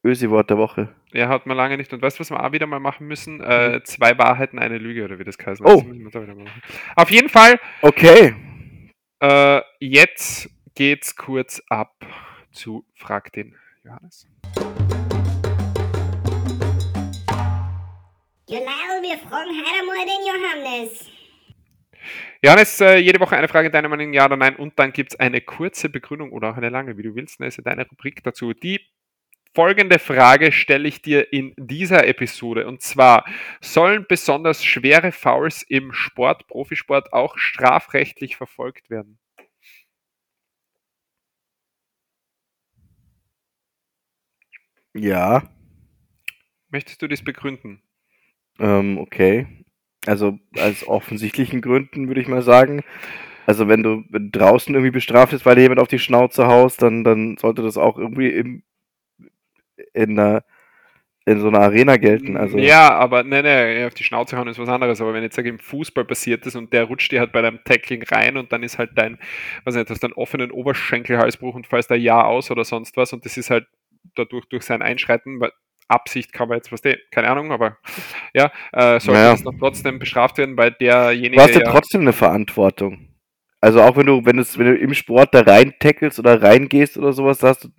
Ösi-Wort der Woche. Ja, hat man lange nicht. Und weißt du, was wir auch wieder mal machen müssen? Äh, zwei Wahrheiten, eine Lüge, oder wie das heißt. Oh. Auf jeden Fall, Okay. äh, jetzt geht's kurz ab zu Frag den Johannes. Genau, wir fragen heute einmal den Johannes. Johannes, äh, jede Woche eine Frage, deiner Meinung ja oder nein. Und dann gibt's eine kurze Begründung oder auch eine lange, wie du willst. Das ist ja deine Rubrik dazu. Die folgende Frage stelle ich dir in dieser Episode. Und zwar, sollen besonders schwere Fouls im Sport, Profisport auch strafrechtlich verfolgt werden? Ja. Möchtest du das begründen? Ähm, okay. Also aus offensichtlichen Gründen würde ich mal sagen. Also wenn du draußen irgendwie bestraft ist, weil dir jemand auf die Schnauze haust, dann, dann sollte das auch irgendwie im, in, einer, in so einer Arena gelten. Also Ja, aber ne, ne, auf die Schnauze hauen ist was anderes. Aber wenn jetzt sage im Fußball passiert ist und der rutscht dir halt bei deinem Tackling rein und dann ist halt dein, weiß nicht, hast du einen offenen Oberschenkelhalsbruch und fällst da ja aus oder sonst was und das ist halt dadurch durch sein Einschreiten, weil Absicht kann man jetzt, was der, keine Ahnung, aber ja, äh, sollte Naja. das noch trotzdem bestraft werden, weil derjenige du hast ja ja, trotzdem eine Verantwortung. Also auch wenn du, wenn du, wenn du im Sport da rein tackelst oder reingehst oder sowas, da hast du,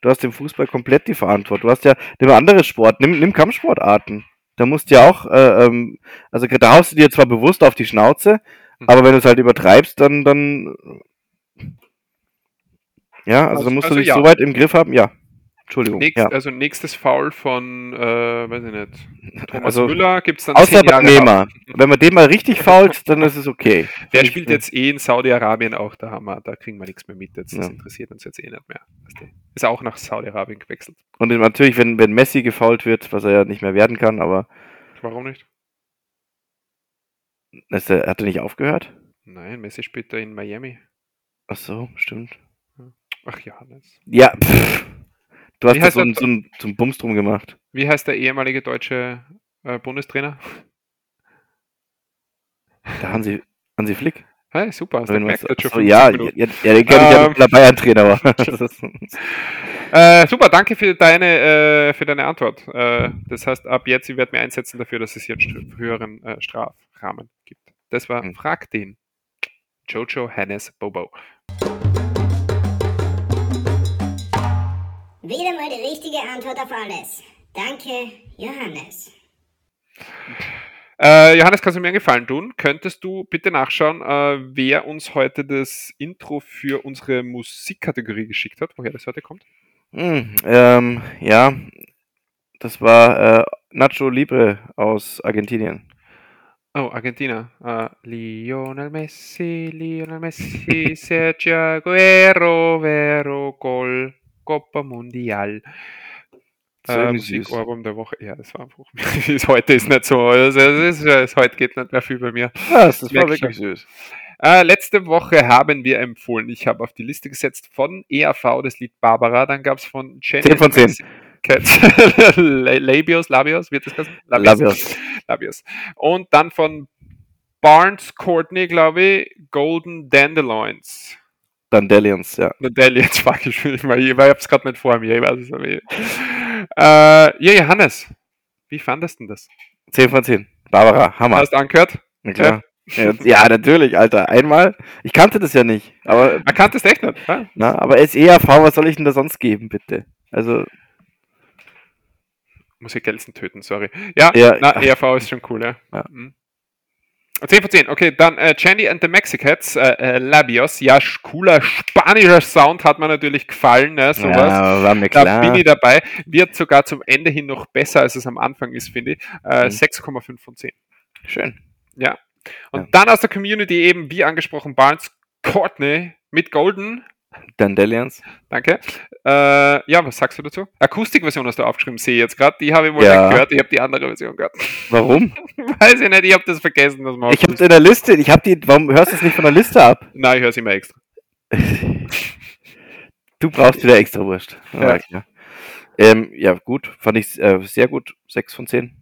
du hast im Fußball komplett die Verantwortung. Du hast ja, nimm andere Sport, nimm, nimm Kampfsportarten. Da musst du ja auch, äh, ähm, also da haust du dir zwar bewusst auf die Schnauze, Mhm. aber wenn du es halt übertreibst, dann, dann, ja, also, Also- dann musst also du dich ja. so weit im Griff haben, ja. Entschuldigung, nächst, ja. also nächstes Foul von, äh, weiß ich nicht, Thomas Also, Müller gibt es dann Außer 10 Jahre beim Haft. Nehmer. Wenn man den mal richtig fault, dann ist es okay. Der Ich- spielt jetzt eh in Saudi-Arabien auch, da, haben wir, da kriegen wir nichts mehr mit. Jetzt, das Ja. interessiert uns jetzt eh nicht mehr. Ist auch nach Saudi-Arabien gewechselt. Und natürlich, wenn, wenn Messi gefault wird, was er ja nicht mehr werden kann, aber Warum nicht? ist er, hat er nicht aufgehört? Nein, Messi spielt da in Miami. Ach so, stimmt. Ach Johannes. Ja, pff. Du hast heißt so, der so, so ein Bums drum gemacht. Wie heißt der ehemalige deutsche äh, Bundestrainer? Der Hansi, Hansi Flick. Hey, super, hast du gemerkt, schon so, 15 ja, ja, ja, den kenne ich ja mit Bayern-Trainer, Äh, super, danke für deine, äh, für deine Antwort. Äh, das heißt, ab jetzt, ich werde mir einsetzen dafür, dass es jetzt einen höheren äh, Strafrahmen gibt. Das war Hm. Frag den. Jojo Hannes Bobo. Wieder mal die richtige Antwort auf alles. Danke, Johannes. Äh, Johannes, kannst du mir einen Gefallen tun? Könntest du bitte nachschauen, äh, wer uns heute das Intro für unsere Musikkategorie geschickt hat, woher das heute kommt? Hm, ähm, ja, das war äh, Nacho Libre aus Argentinien. Oh, Argentina. Äh, Lionel Messi, Lionel Messi, Sergio Aguero, Vero, Gol, Copa Mundial. Äh. Musikalbum der Woche. Ja, das war einfach. heute ist nicht so. Also, es ist, es heute geht nicht mehr viel bei mir. Ja, das, das war wirklich süß. Äh, letzte Woche haben wir empfohlen, ich habe auf die Liste gesetzt von EAV das Lied Barbara, dann gab es von Jenny 10 von 10. Cat- La- Labios, Labios, wird das heißen? Labios. Labios. Und dann von Barnes Courtney, glaube ich, Golden Dandelions. Dandelions, ja. Dandelions, fuck ich, ich, mal, ich hab's gerade nicht vor mir, ich weiß es nicht. Äh, ja, Johannes, wie fandest du denn das? 10 von 10. Barbara, Hammer. Hast du angehört? Na klar. Ja, ja, natürlich, Alter. Einmal. Ich kannte das ja nicht. Aber, Erkanntest echt nicht? Ja? na, aber SEAV, was soll ich denn da sonst geben, bitte? Also, Muss ich Gelsen töten, sorry. Ja, Ja. na, ERV ist schon cool, ja. Ja. Mhm. 10 von 10, okay, dann äh, Jenny and the Mexicats, äh, äh, Labios, ja, cooler spanischer Sound hat mir natürlich gefallen, ne, sowas. ja, war mir Da klar. bin ich dabei. Wird sogar zum Ende hin noch besser, als es am Anfang ist, finde ich. Äh, Mhm. 6,5 von 10. Schön. Ja. Und Ja. dann aus der Community eben, wie angesprochen, Barnes Courtney mit Golden. Dandelions. Danke. Äh, ja, was sagst du dazu? Akustikversion hast du aufgeschrieben, sehe ich jetzt gerade. Die habe ich wohl Ja. nicht gehört. Ich habe die andere Version gehört. Warum? Weiß ich nicht, ich habe das vergessen. Dass man Ich hab's in der Liste. Ich hab die. Warum hörst du es nicht von der Liste ab? Nein, ich höre es immer extra. Du brauchst wieder extra Wurst. Ja. Klar. Ähm, ja, gut. Fand ich äh, sehr gut. 6 von 10.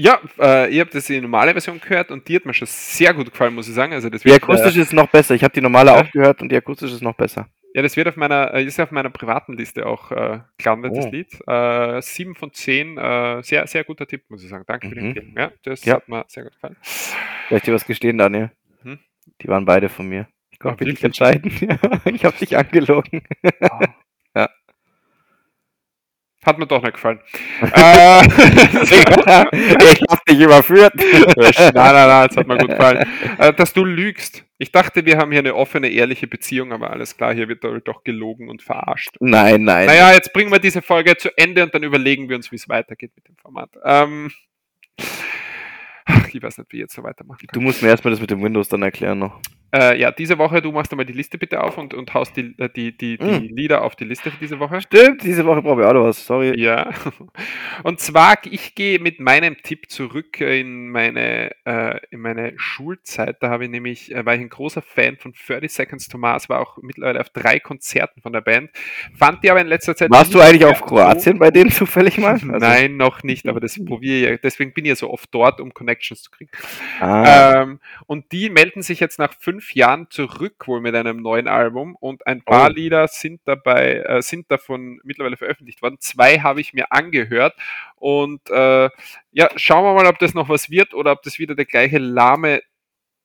Ja, äh, ich habe das die normale Version gehört und die hat mir schon sehr gut gefallen, muss ich sagen. Also das Die wird, akustische ist noch besser. Ich habe die normale Ja. auch gehört und die akustische ist noch besser. Ja, das wird auf meiner, äh, ist auf meiner privaten Liste auch äh, gelandet, das Oh. Lied. Äh, 7 von 10, äh, sehr, sehr guter Tipp, muss ich sagen. Danke für die Mhm. Empfehlung. Ja, das Ja. hat mir sehr gut gefallen. Soll ich dir was gestehen, Daniel? Hm? Die waren beide von mir. Ich Ah, konnte mich nicht entscheiden. ich habe dich angelogen. Ja. Hat mir doch nicht gefallen. äh, ich hab dich überführt. nein, nein, nein, das hat mir gut gefallen. Äh, dass du lügst. Ich dachte, wir haben hier eine offene, ehrliche Beziehung, aber alles klar, hier wird doch gelogen und verarscht. Nein, nein. Naja, jetzt bringen wir diese Folge zu Ende und dann überlegen wir uns, wie es weitergeht mit dem Format. Ähm, ach, ich weiß nicht, wie ich jetzt so weitermachen Du musst mir erstmal das mit dem Windows dann erklären noch. Äh, ja, diese Woche, du machst einmal die Liste bitte auf und, und haust die, äh, die, die, die Mm. Lieder auf die Liste für diese Woche. Stimmt, diese Woche brauche ich auch noch was. Sorry. Ja. Und zwar, ich gehe mit meinem Tipp zurück in meine, äh, in meine Schulzeit. Da habe ich nämlich, äh, war ich ein großer Fan von 30 Seconds to Mars, war auch mittlerweile auf drei Konzerten von der Band. Fand die aber in letzter Zeit. Warst du eigentlich auf Kroatien bei denen zufällig mal? Also- Nein, noch nicht, aber das probiere ich. ja. Deswegen bin ich ja so oft dort, um Connections zu kriegen. Ah, Ähm, und die melden sich jetzt nach fünf Jahren zurück, wohl mit einem neuen Album. Und ein paar Oh. Lieder sind dabei, äh, sind davon mittlerweile veröffentlicht worden. Zwei habe ich mir angehört. Und äh, ja, schauen wir mal, ob das noch was wird oder ob das wieder der gleiche lahme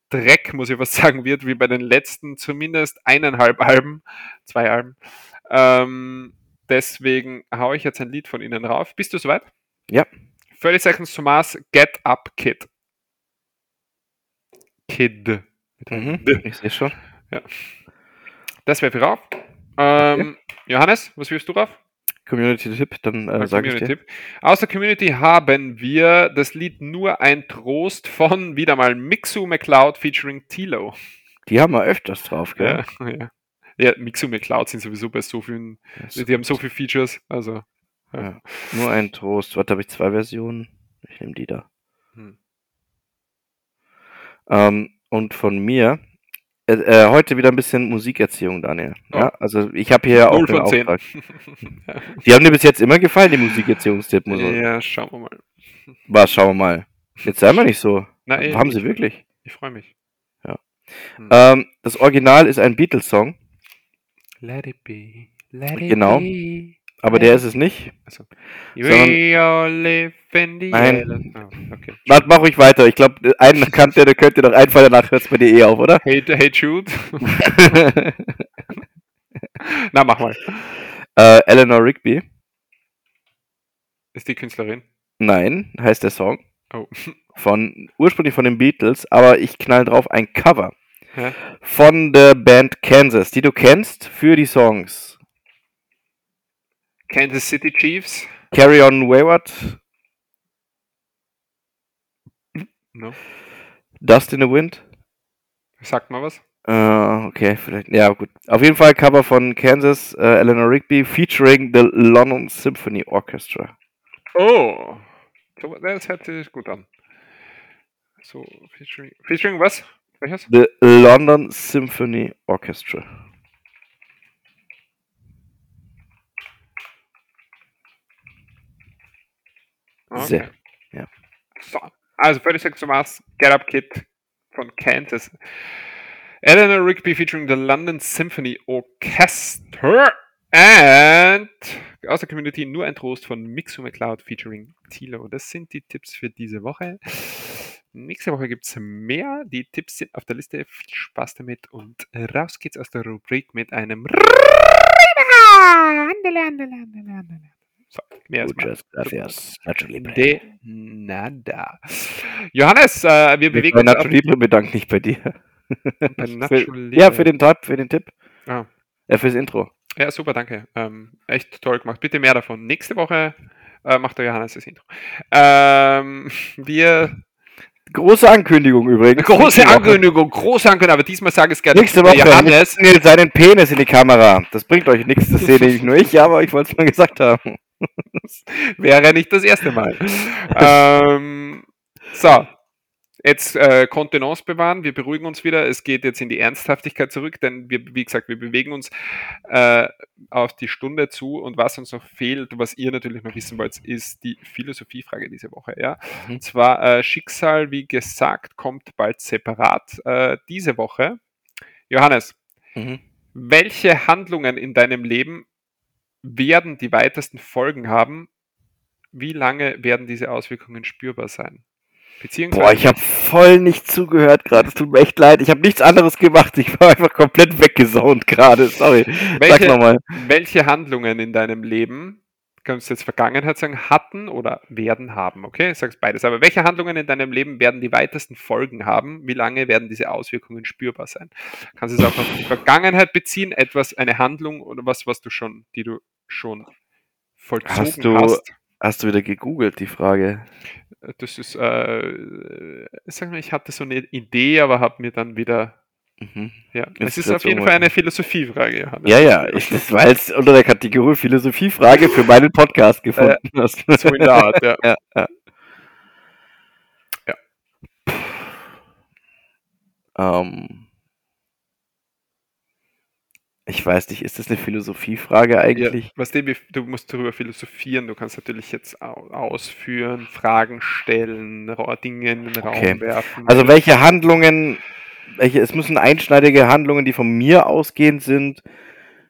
Dreck, muss ich was sagen, wird, wie bei den letzten zumindest eineinhalb Alben, zwei Alben. Ähm, deswegen haue ich jetzt ein Lied von Ihnen rauf. Bist du soweit? Ja. 30 Seconds to Mars, Get Up Kid. Kid. Mhm. Ich sehe schon. Das wäre für rauf. Ähm, Johannes, was wirfst du rauf? Community-Tipp, dann äh, sage ich dir. Aus der Community haben wir das Lied Nur ein Trost von wieder mal Mixu McLeod featuring Tilo. Die haben wir öfters drauf, gell? Ja, ja. ja, Mixu McLeod sind sowieso bei so vielen, Ja. die haben so viele Features. Also, Ja. Nur ein Trost. Warte, habe ich zwei Versionen? Ich nehme die da. Hm. Ähm, und von mir äh, äh, heute wieder ein bisschen Musikerziehung, Daniel. Ja, also ich habe hier auch den. Auftrag. Die haben dir bis jetzt immer gefallen, die Musikerziehungstipp. Ja, schauen wir mal. Was, schauen wir mal. Jetzt sei mal nicht so. Na, ey, haben sie wirklich. Ich freue mich. Ähm, das Original ist ein Beatles-Song, Let it be. Let it Genau. be. Aber der ist es nicht. Sondern- we all live in the Nein. Oh, okay. Warte, mach ruhig weiter. Ich glaube, einen kann der, der könnte noch einfallen, danach hört es bei dir eh auf, oder? Hey, hey Jude. Na, mach mal. äh, Eleanor Rigby. Ist die Künstlerin? Nein, heißt der Song. Oh. Von, ursprünglich von den Beatles, aber ich knall drauf ein Cover. Hä? Von der Band Kansas, die du kennst für die Songs Kansas City Chiefs? Carry On Wayward, No. Dust in the Wind. Sagt mal was. Äh, okay, vielleicht. Ja, gut. Auf jeden Fall Cover von Kansas, äh, Eleanor Rigby, featuring the London Symphony Orchestra. Oh. So, das hört sich gut an. So, featuring, featuring was? Welches? The London Symphony Orchestra. Sehr. Ja. So. Also 36 to Mars, Get Up Kid von Kansas. Eleanor Rigby featuring the London Symphony Orchestra. And aus der Community nur ein Trost von Mixu McLeod featuring Tilo. Das sind die Tipps für diese Woche. Nächste Woche gibt es mehr. Die Tipps sind auf der Liste. Viel Spaß damit und raus geht's aus der Rubrik mit einem Andele, andele, andele, andele. So, mehr erstmal. Muchas gracias. Nacho Libre. De nada. Johannes, äh, wir bewegen uns Nacho Libre bedanke mich bei dir. Für, ja, für den Tipp, für den Tipp. Ah. Ja, fürs Intro. Ja, super, danke. Ähm, echt toll gemacht. Bitte mehr davon. Nächste Woche äh, macht der Johannes das Intro. Ähm, wir. Große Ankündigung übrigens. Große. Ankündigung, große Ankündigung, aber diesmal sage ich es gerne. Nächste Woche Johannes. Daniel seinen Penis in die Kamera. Das bringt euch nichts, das sehe nämlich nur ich, ja, aber ich wollte es mal gesagt haben. Wäre nicht das erste Mal. ähm, so. Jetzt äh, Kontenance bewahren, wir beruhigen uns wieder. Es geht jetzt in die Ernsthaftigkeit zurück, denn wir, wie gesagt, wir bewegen uns äh, auf die Stunde zu und was uns noch fehlt, was ihr natürlich noch wissen wollt, ist die Philosophiefrage diese Woche. Ja? Mhm. Und zwar äh, Schicksal, wie gesagt, kommt bald separat äh, diese Woche. Johannes, Mhm. Welche Handlungen in deinem Leben werden die weitesten Folgen haben? Wie lange werden diese Auswirkungen spürbar sein? Boah, ich habe voll nicht zugehört gerade. Es tut mir echt leid. Ich habe nichts anderes gemacht. Ich war einfach komplett weggesaunt gerade. Sorry. welche, Sag nochmal. welche Handlungen in deinem Leben, kannst du jetzt Vergangenheit sagen, hatten oder werden haben, okay? Ich sag's beides. Aber welche Handlungen in deinem Leben werden die weitesten Folgen haben? Wie lange werden diese Auswirkungen spürbar sein? Kannst du es auch auf die Vergangenheit beziehen, etwas, eine Handlung oder was, was du schon, die du schon vollzogen Hast du- hast? Hast du wieder gegoogelt, die Frage? Das ist, äh, sag mal, ich hatte so eine Idee, aber habe mir dann wieder, Mhm. ja, es ist auf wird's jeden Fall eine Philosophiefrage, Johannes. Ja, ja, ich, das war jetzt unter der Kategorie Philosophiefrage für meinen Podcast gefunden hast. So in der Art, ja, ja. Ja. Ich weiß nicht, ist das eine Philosophiefrage Ja, eigentlich? was dem, du musst darüber philosophieren, du kannst natürlich jetzt au- ausführen, Fragen stellen, Dinge in den Okay. Raum werfen. Also welche Handlungen, welche, es müssen einschneidige Handlungen, die von mir ausgehend sind,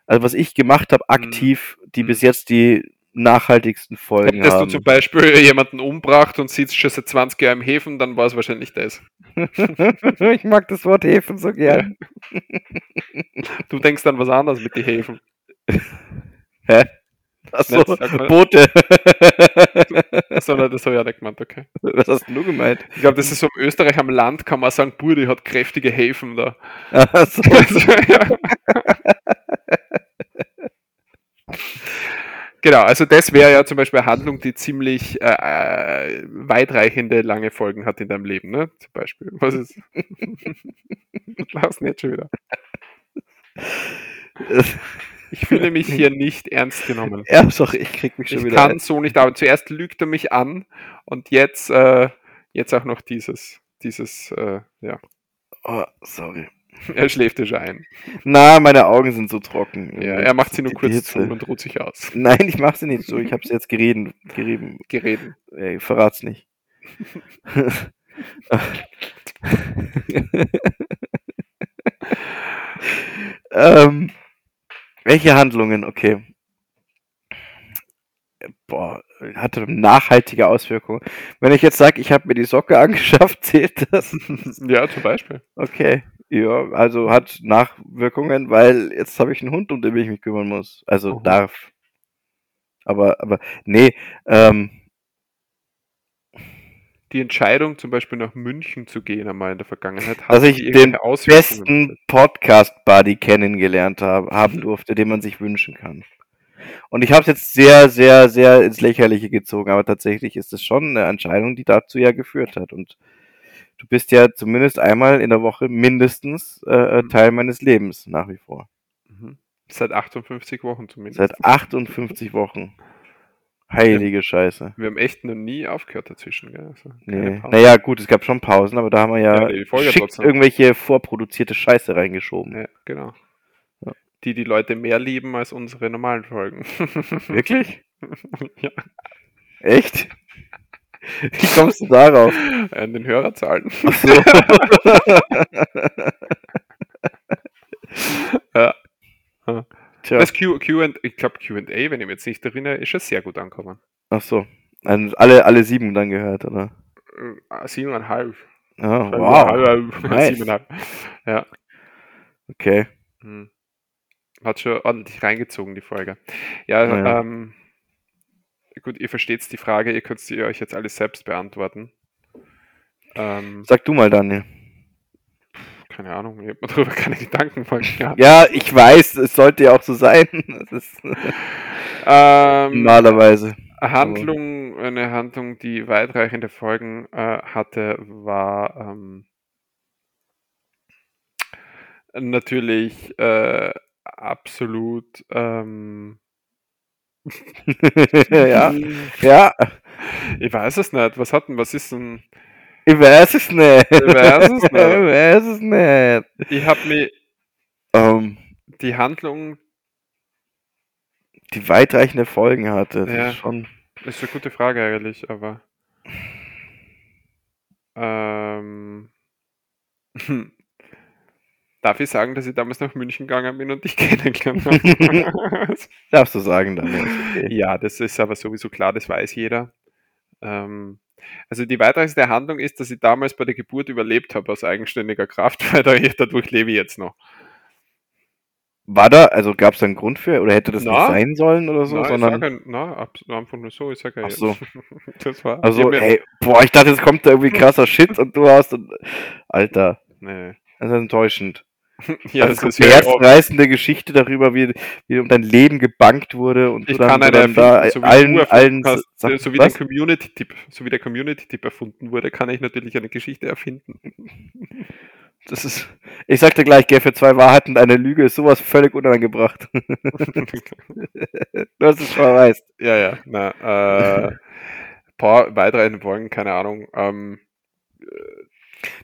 also was ich gemacht habe, aktiv, die Mhm. bis jetzt die nachhaltigsten Folgen Hättest du haben. zum Beispiel jemanden umbracht und sitzt schon seit 20 Jahren im Häfen, dann war es wahrscheinlich das. ich mag das Wort Häfen so gern. Du denkst dann was anderes mit den Häfen. Achso, Nein. Boote. Sondern das habe ich auch nicht gemeint, okay. Was hast du gemeint? Ich glaube, das ist so in Österreich am Land, kann man sagen, Burde hat kräftige Häfen da. Achso. Also, ja. Genau, also das wäre ja zum Beispiel eine Handlung, die ziemlich äh, äh, weitreichende, lange Folgen hat in deinem Leben, ne? Zum Beispiel. Was ist. Lass nicht schon wieder. Ich fühle mich hier nicht ernst genommen. Ja, sorry, ich krieg mich schon Ich wieder. kann so nicht, aber zuerst lügt er mich an und jetzt, äh, jetzt auch noch dieses, dieses, äh, ja, Oh, sorry. er schläft schon ein. Na, meine Augen sind so trocken. Ja, er macht sie nur kurz Hitze. zu und ruht sich aus. Nein, ich mach sie nicht so. Ich hab's jetzt gerieben. gerieben. Gereden. Ey, verrat's nicht. ähm, welche Handlungen? Okay. Boah, hatte nachhaltige Auswirkungen. Wenn ich jetzt sage, ich habe mir die Socke angeschafft, zählt das? Ja, zum Beispiel. Okay. Ja, also hat Nachwirkungen, weil jetzt habe ich einen Hund, um den ich mich kümmern muss. Also Mhm. darf. Aber, aber, nee, ähm, Die Entscheidung, zum Beispiel nach München zu gehen, einmal in der Vergangenheit, hat dass ich den besten Podcast-Buddy kennengelernt habe, haben durfte, den man sich wünschen kann. Und ich habe es jetzt sehr, sehr, sehr ins Lächerliche gezogen, aber tatsächlich ist es schon eine Entscheidung, die dazu ja geführt hat. Und du bist ja zumindest einmal in der Woche mindestens äh, äh, Mhm. Teil meines Lebens nach wie vor. Mhm. Seit 58 Wochen zumindest. Seit 58 Wochen. Heilige Scheiße. Wir haben echt noch nie aufgehört dazwischen. Gell? Also Nee. Naja, gut, es gab schon Pausen, aber da haben wir ja, Ja, trotzdem. irgendwelche vorproduzierte Scheiße reingeschoben. Ja, genau. Ja. Die die Leute mehr lieben als unsere normalen Folgen. Wirklich? ja, Echt? Wie kommst du darauf? an den Hörerzahlen. Ach so. Ja. Tja. Das Q, Q ich glaube Q&A, wenn ich mich jetzt nicht erinnere, ist schon sehr gut angekommen. Ach so. Alle, alle sieben dann gehört, oder? Äh, Siebeneinhalb. Ja, wow. Wow. Nice. Siebeneinhalb. Ja. Okay. Hm. Hat schon ordentlich reingezogen, die Folge. Ja, Naja. ähm, gut, ihr versteht die Frage, ihr könnt sie euch jetzt alles selbst beantworten. Ähm, Sag du mal, Daniel. keine Ahnung, ich habe mir darüber keine Gedanken gemacht. gehabt. Ja, ich weiß, es sollte ja auch so sein. Ähm, normalerweise. Eine Handlung, eine Handlung, die weitreichende Folgen äh, hatte, war ähm, natürlich äh, absolut ähm, ja, ja. Ich weiß es nicht. Was hatten, was ist denn? Ich weiß es nicht. Ich weiß es nicht. Ich weiß es nicht. Ich habe mir Ähm, die Handlung, die weitreichende Folgen hatte. Das Ja. ist schon. ist eine gute Frage eigentlich, aber ähm, Darf ich sagen, dass ich damals nach München gegangen bin und dich kennengelernt habe? Darfst du sagen dann. Ja, okay. ja, das ist aber sowieso klar, das weiß jeder. Ähm, also die weitreichste Handlung ist, dass ich damals bei der Geburt überlebt habe aus eigenständiger Kraft, weil dadurch lebe ich jetzt noch. War da, also gab es einen Grund für, oder hätte das Na, nicht sein sollen oder so, na, sondern. ich sag, ja- na, einfach nur so, ich sage ja Ach so. Das war. Also, hey, boah, ich dachte, jetzt kommt da irgendwie krasser Shit und du hast. Alter, Nee. das ist enttäuschend. Ja, also, das ist eine ja auch, herzreißende Geschichte darüber, wie, wie um dein Leben gebankt wurde und ich du dann, kann eine dann da so wie allen, allen hast, Sachen- so wie der was? Community-Tipp, so wie der Community-Tipp erfunden wurde, kann ich natürlich eine Geschichte erfinden. Das ist, ich sagte gleich, gell, für zwei Wahrheiten eine Lüge ist sowas völlig unangebracht. du hast es schon weißt. ja, ja, na, äh, paar weitere Folgen, keine Ahnung. Ähm,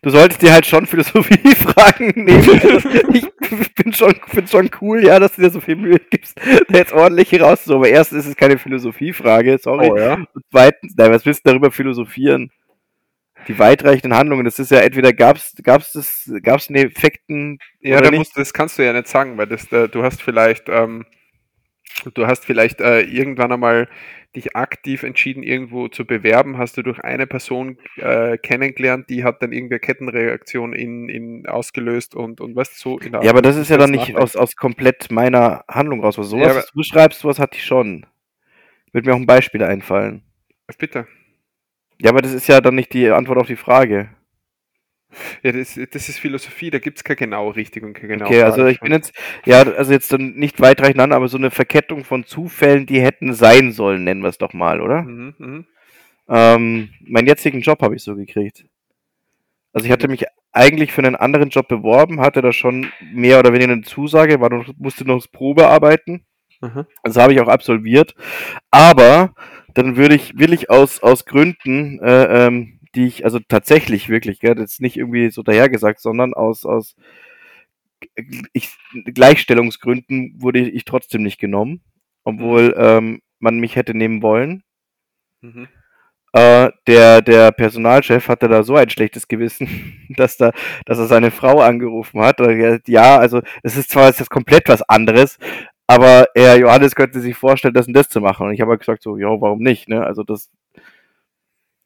Du solltest dir halt schon Philosophiefragen nehmen. ich bin schon, find's schon cool, ja, dass du dir so viel Mühe gibst, da jetzt ordentlich rauszusuchen. Aber erstens ist es keine Philosophiefrage, sorry. oh ja. Und zweitens, nein, was willst du darüber philosophieren? Die weitreichenden Handlungen, das ist ja entweder gab's, gab's das, gab's einen Effekten Ja, da musst, das kannst du ja nicht sagen, weil das, äh, du hast vielleicht, ähm, du hast vielleicht äh, irgendwann einmal dich aktiv entschieden, irgendwo zu bewerben, hast du durch eine Person äh, kennengelernt, die hat dann irgendeine Kettenreaktion in, in ausgelöst und, und was so in der Ja, aber das ist ja dann nicht aus, aus komplett meiner Handlung raus. Was sowas, Ja, was du beschreibst, sowas hatte ich schon. Wird mir auch ein Beispiel einfallen. Bitte. Ja, aber das ist ja dann nicht die Antwort auf die Frage. Ja, das, das ist Philosophie, da gibt es keine genau richtig und keine genau Okay, also ich bin jetzt, ja, also jetzt dann nicht weitreichend an, aber so eine Verkettung von Zufällen, die hätten sein sollen, nennen wir es doch mal, oder? Mhm, mhm. Ähm, meinen jetzigen Job habe ich so gekriegt. Also ich hatte mich eigentlich für einen anderen Job beworben, hatte da schon mehr oder weniger eine Zusage, war noch, musste noch das Probe arbeiten. Aha. Das habe ich auch absolviert. Aber dann würde ich, will ich aus, aus Gründen, äh, ähm, die ich, also tatsächlich wirklich, gell, jetzt nicht irgendwie so dahergesagt, sondern aus, aus ich, Gleichstellungsgründen wurde ich trotzdem nicht genommen, obwohl ähm, man mich hätte nehmen wollen. Mhm. Äh, der, der Personalchef hatte da so ein schlechtes Gewissen, dass, da, dass er seine Frau angerufen hat. Gesagt, Ja, also es ist zwar jetzt komplett was anderes, aber er, Johannes, könnte sich vorstellen, das und das zu machen. Und ich habe halt gesagt, so, ja, warum nicht? Ne? Also das,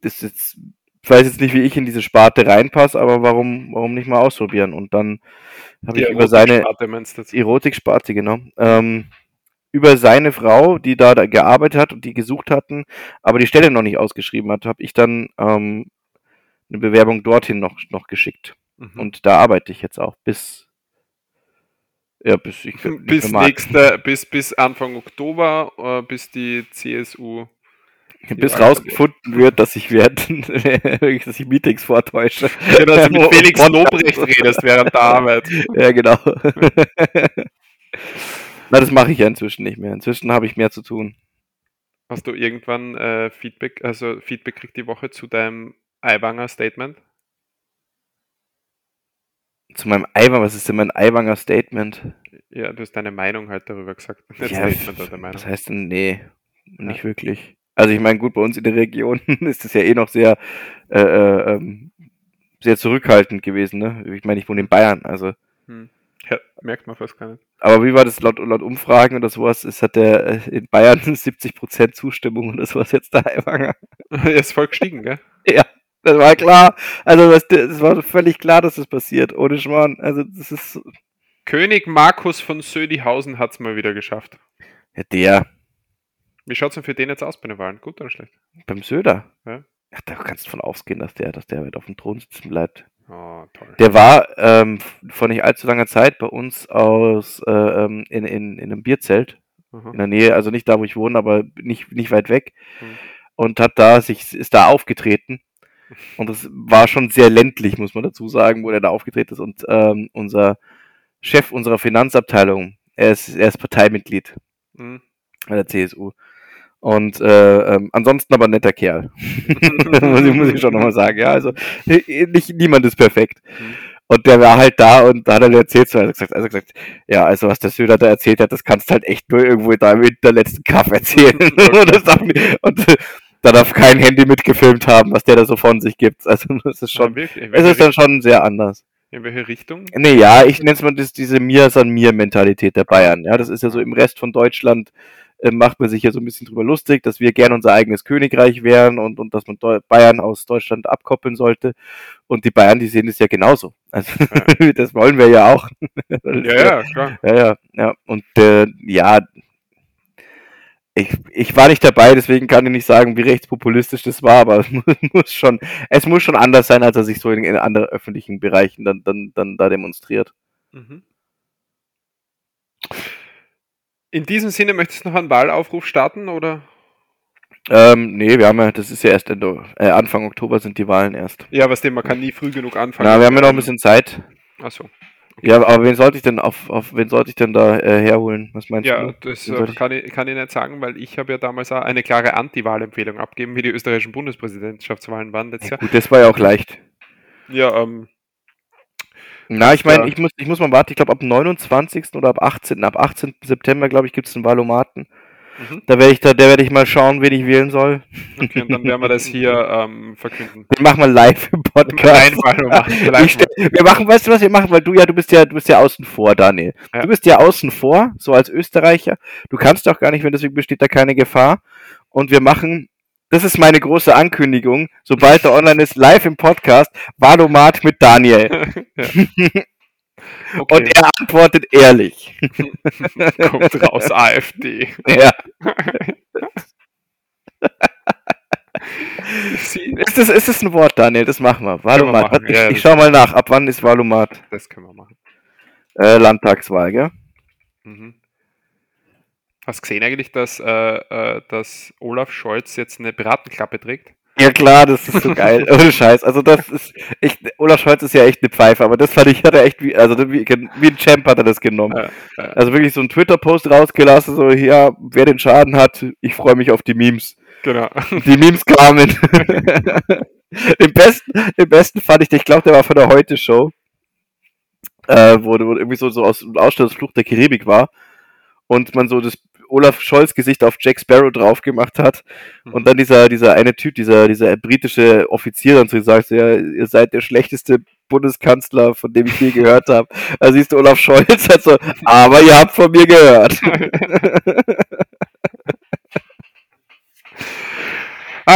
das ist ich weiß jetzt nicht, wie ich in diese Sparte reinpasse, aber warum, warum nicht mal ausprobieren? Und dann habe ich über seine Erotiksparte genau. Ähm, über seine Frau, die da, da gearbeitet hat und die gesucht hatten, aber die Stelle noch nicht ausgeschrieben hat, habe ich dann ähm, eine Bewerbung dorthin noch, noch geschickt. Mhm. Und da arbeite ich jetzt auch bis. Ja, bis ich. bis mehr mag. nächste, bis, bis Anfang Oktober, äh, bis die CSU. Bis Ja, rausgefunden wird, dass ich während dass ich Meetings vortäusche. Ja, dass du mit Felix Lobrecht redest während der Arbeit. Ja, genau. Na, das mache ich ja inzwischen nicht mehr. Inzwischen habe ich mehr zu tun. Hast du irgendwann äh, Feedback, also Feedback kriegt die Woche zu deinem Aiwanger Statement? Zu meinem Eiwanger, was ist denn mein Eiwanger Statement? Ja, du hast deine Meinung halt darüber gesagt. Ja, Statement, oder Meinung. Das heißt nee, nicht wirklich. Also ich meine, gut, bei uns in der Region ist es ja eh noch sehr, äh, äh, ähm, sehr zurückhaltend gewesen. Ne? Ich meine, ich wohne in Bayern, also. Hm. Ja, merkt man fast gar nicht. Aber wie war das laut, laut Umfragen oder sowas? Es hat der äh, in Bayern 70% Zustimmung und das war jetzt der. Er ist voll gestiegen, gell? Ja, das war klar. Also das, das war völlig klar, dass das passiert. Ohne Schmarrn. Also das ist König Markus von Södihausen hat es mal wieder geschafft. ja, der Wie schaut es denn für den jetzt aus bei den Wahlen? Gut oder schlecht? beim Söder. Ja. Ach, da kannst du von ausgehen, dass der, dass der weit auf dem Thron sitzen bleibt. Oh, toll. Der war ähm, vor nicht allzu langer Zeit bei uns aus äh, ähm, in, in, in einem Bierzelt Aha. in der Nähe, also nicht da, wo ich wohne, aber nicht, nicht weit weg. Mhm. Und hat da sich, ist da aufgetreten. Und das war schon sehr ländlich, muss man dazu sagen, wo er da aufgetreten ist. Und ähm, unser Chef unserer Finanzabteilung, er ist, er ist Parteimitglied Hm. bei der CSU. Und äh, ähm, ansonsten aber netter Kerl. muss, ich, muss ich schon nochmal sagen. Ja, also äh, nicht, niemand ist perfekt. Mhm. Und der war halt da und da hat er erzählt, so, er hat gesagt, also gesagt, ja, also was der Söder da erzählt hat, das kannst du halt echt nur irgendwo da im hinterletzten Kaff erzählen. und, nicht- und äh, da darf kein Handy mitgefilmt haben, was der da so von sich gibt. Also das ist Ja, schon, wirklich, es ist dann schon sehr anders. In welche Richtung? Nee, ja, ich nenne es mal das, diese Mir san mir Mentalität der Bayern. Ja, das ist ja so im Rest von Deutschland äh, macht man sich ja so ein bisschen drüber lustig, dass wir gern unser eigenes Königreich wären und, und dass man Deu Bayern aus Deutschland abkoppeln sollte. Und die Bayern, die sehen das ja genauso. Also Ja. das wollen wir ja auch. Ja, ja, klar. Ja, ja, ja. Und äh, ja, ich, ich war nicht dabei, deswegen kann ich nicht sagen, wie rechtspopulistisch das war, aber es muss, schon, es muss schon anders sein, als er sich so in, in anderen öffentlichen Bereichen dann, dann, dann da demonstriert. Mhm. In diesem Sinne möchtest du noch einen Wahlaufruf starten oder? Ähm, nee, wir haben ja, das ist ja erst Ende, äh, Anfang Oktober sind die Wahlen erst. Ja, was dem man kann nie früh genug anfangen. Na, wir haben ja noch ein bisschen Zeit. Achso. Ja, aber wen sollte ich denn auf, auf wen sollte ich denn da äh, herholen? Was meinst Ja, du? das äh, kann, ich, kann ich nicht sagen, weil ich habe ja damals auch eine klare Anti-Wahlempfehlung abgegeben, wie die österreichischen Bundespräsidentschaftswahlen waren letztes Jahr. Gut, das war ja auch leicht. Ja, ähm, Na, ich meine, Ja. ich muss, ich muss mal warten, ich glaube ab 29. oder ab 18. Ab 18. September, glaube ich, gibt es einen Wahlomaten. Mhm. Da werde ich da, da werde ich mal schauen, wen ich wählen soll. okay, und dann werden wir das hier ähm, verkünden. Den machen wir live im Podcast. Nein, Wahlomaten, live Ich stell, wir machen, weißt du, was wir machen? Weil du ja, du bist ja, du bist ja außen vor, Daniel. Ja. Du bist ja außen vor, so als Österreicher. Du kannst auch gar nicht, wenn deswegen besteht da keine Gefahr. Und wir machen, das ist meine große Ankündigung, sobald er online ist, live im Podcast, Valomat mit Daniel. Okay, Und er antwortet ehrlich. kommt raus, AfD. Ja. Ist das, ist das ein Wort, Daniel? Das machen wir. Machen, Ich, ja, ich schau mal nach. Ab wann ist Valomat? das können wir machen. Äh, Landtagswahl, gell? Mhm. Hast du gesehen eigentlich, dass, äh, äh, dass Olaf Scholz jetzt eine Piratenklappe trägt? Ja klar, das ist so geil. Ohne Scheiß. Also das ist echt, Olaf Scholz ist ja echt eine Pfeife, aber das fand ich, hat er echt wie, also wie, wie ein Champ hat er das genommen. Ja, ja. Also wirklich so ein Twitter-Post rausgelassen, so, ja, wer den Schaden hat, ich freue mich auf die Memes. Genau. Die Memes kamen. Im besten, im besten fand ich, ich glaube, der war von der Heute-Show, äh, wo, wo irgendwie so, so aus dem Ausstellungsfluch der Karibik war und man so das Olaf Scholz Gesicht auf Jack Sparrow drauf gemacht hat und dann dieser, dieser eine Typ, dieser, dieser britische Offizier dann so gesagt, ja, ihr seid der schlechteste Bundeskanzler, von dem ich je gehört habe. Da siehst du Olaf Scholz halt so, aber ihr habt von mir gehört.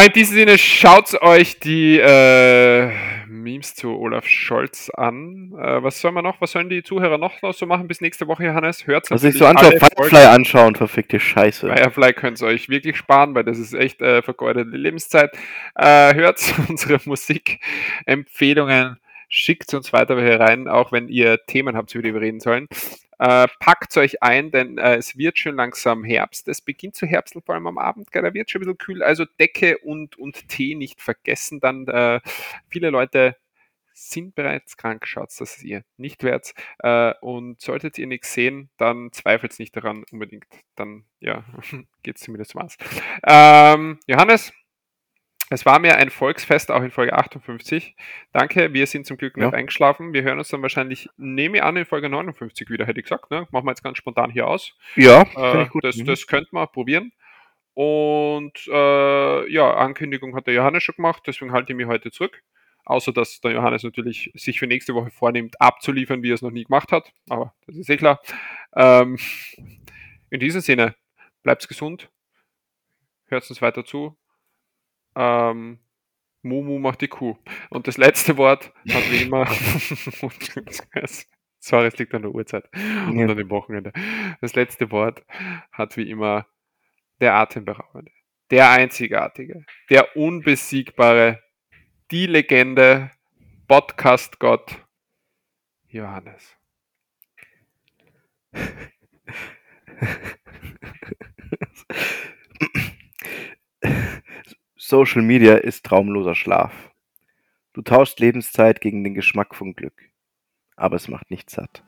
In diesem Sinne, schaut euch die äh, Memes zu Olaf Scholz an. Äh, was sollen wir noch? Was sollen die Zuhörer noch so machen bis nächste Woche, Johannes? Hört Was ich so anschaue, Firefly anschauen, verfickte Scheiße. Firefly könnt ihr euch wirklich sparen, weil das ist echt äh, vergeudete Lebenszeit. Äh, hört unsere Musikempfehlungen, schickt uns weiter welche rein, auch wenn ihr Themen habt, über die wir reden sollen. Äh, packt euch ein, denn äh, es wird schon langsam Herbst. Es beginnt zu herbsteln, vor allem am Abend. Gell? Da wird schon ein bisschen kühl. Also Decke und, und Tee nicht vergessen. Dann äh, viele Leute sind bereits krank. Schaut, dass es ihr nicht werdet. Äh, und solltet ihr nichts sehen, dann zweifelt nicht daran unbedingt. Dann, ja, geht es zumindest was. Ähm, Johannes, es war mir ein Volksfest, auch in Folge 58. Danke, wir sind zum Glück nicht Ja. eingeschlafen. Wir hören uns dann wahrscheinlich, nehme ich an, in Folge 59 wieder, hätte ich gesagt. Ne? Machen wir jetzt ganz spontan hier aus. Ja, Äh, das, das könnte man probieren. Und äh, ja, Ankündigung hat der Johannes schon gemacht, deswegen halte ich mich heute zurück. Außer dass der Johannes natürlich sich für nächste Woche vornimmt, abzuliefern, wie er es noch nie gemacht hat. Aber das ist eh klar. Ähm, in diesem Sinne, bleibt gesund, hört uns weiter zu. Ähm, Mumu macht die Kuh. Und das letzte Wort hat wie immer. Sorry, es liegt an der Uhrzeit und Ja. an dem Wochenende. Das letzte Wort hat wie immer der Atemberaubende, der Einzigartige, der Unbesiegbare, die Legende, Podcast-Gott, Johannes. Social Media ist traumloser Schlaf. Du tauschst Lebenszeit gegen den Geschmack von Glück. Aber es macht nicht satt.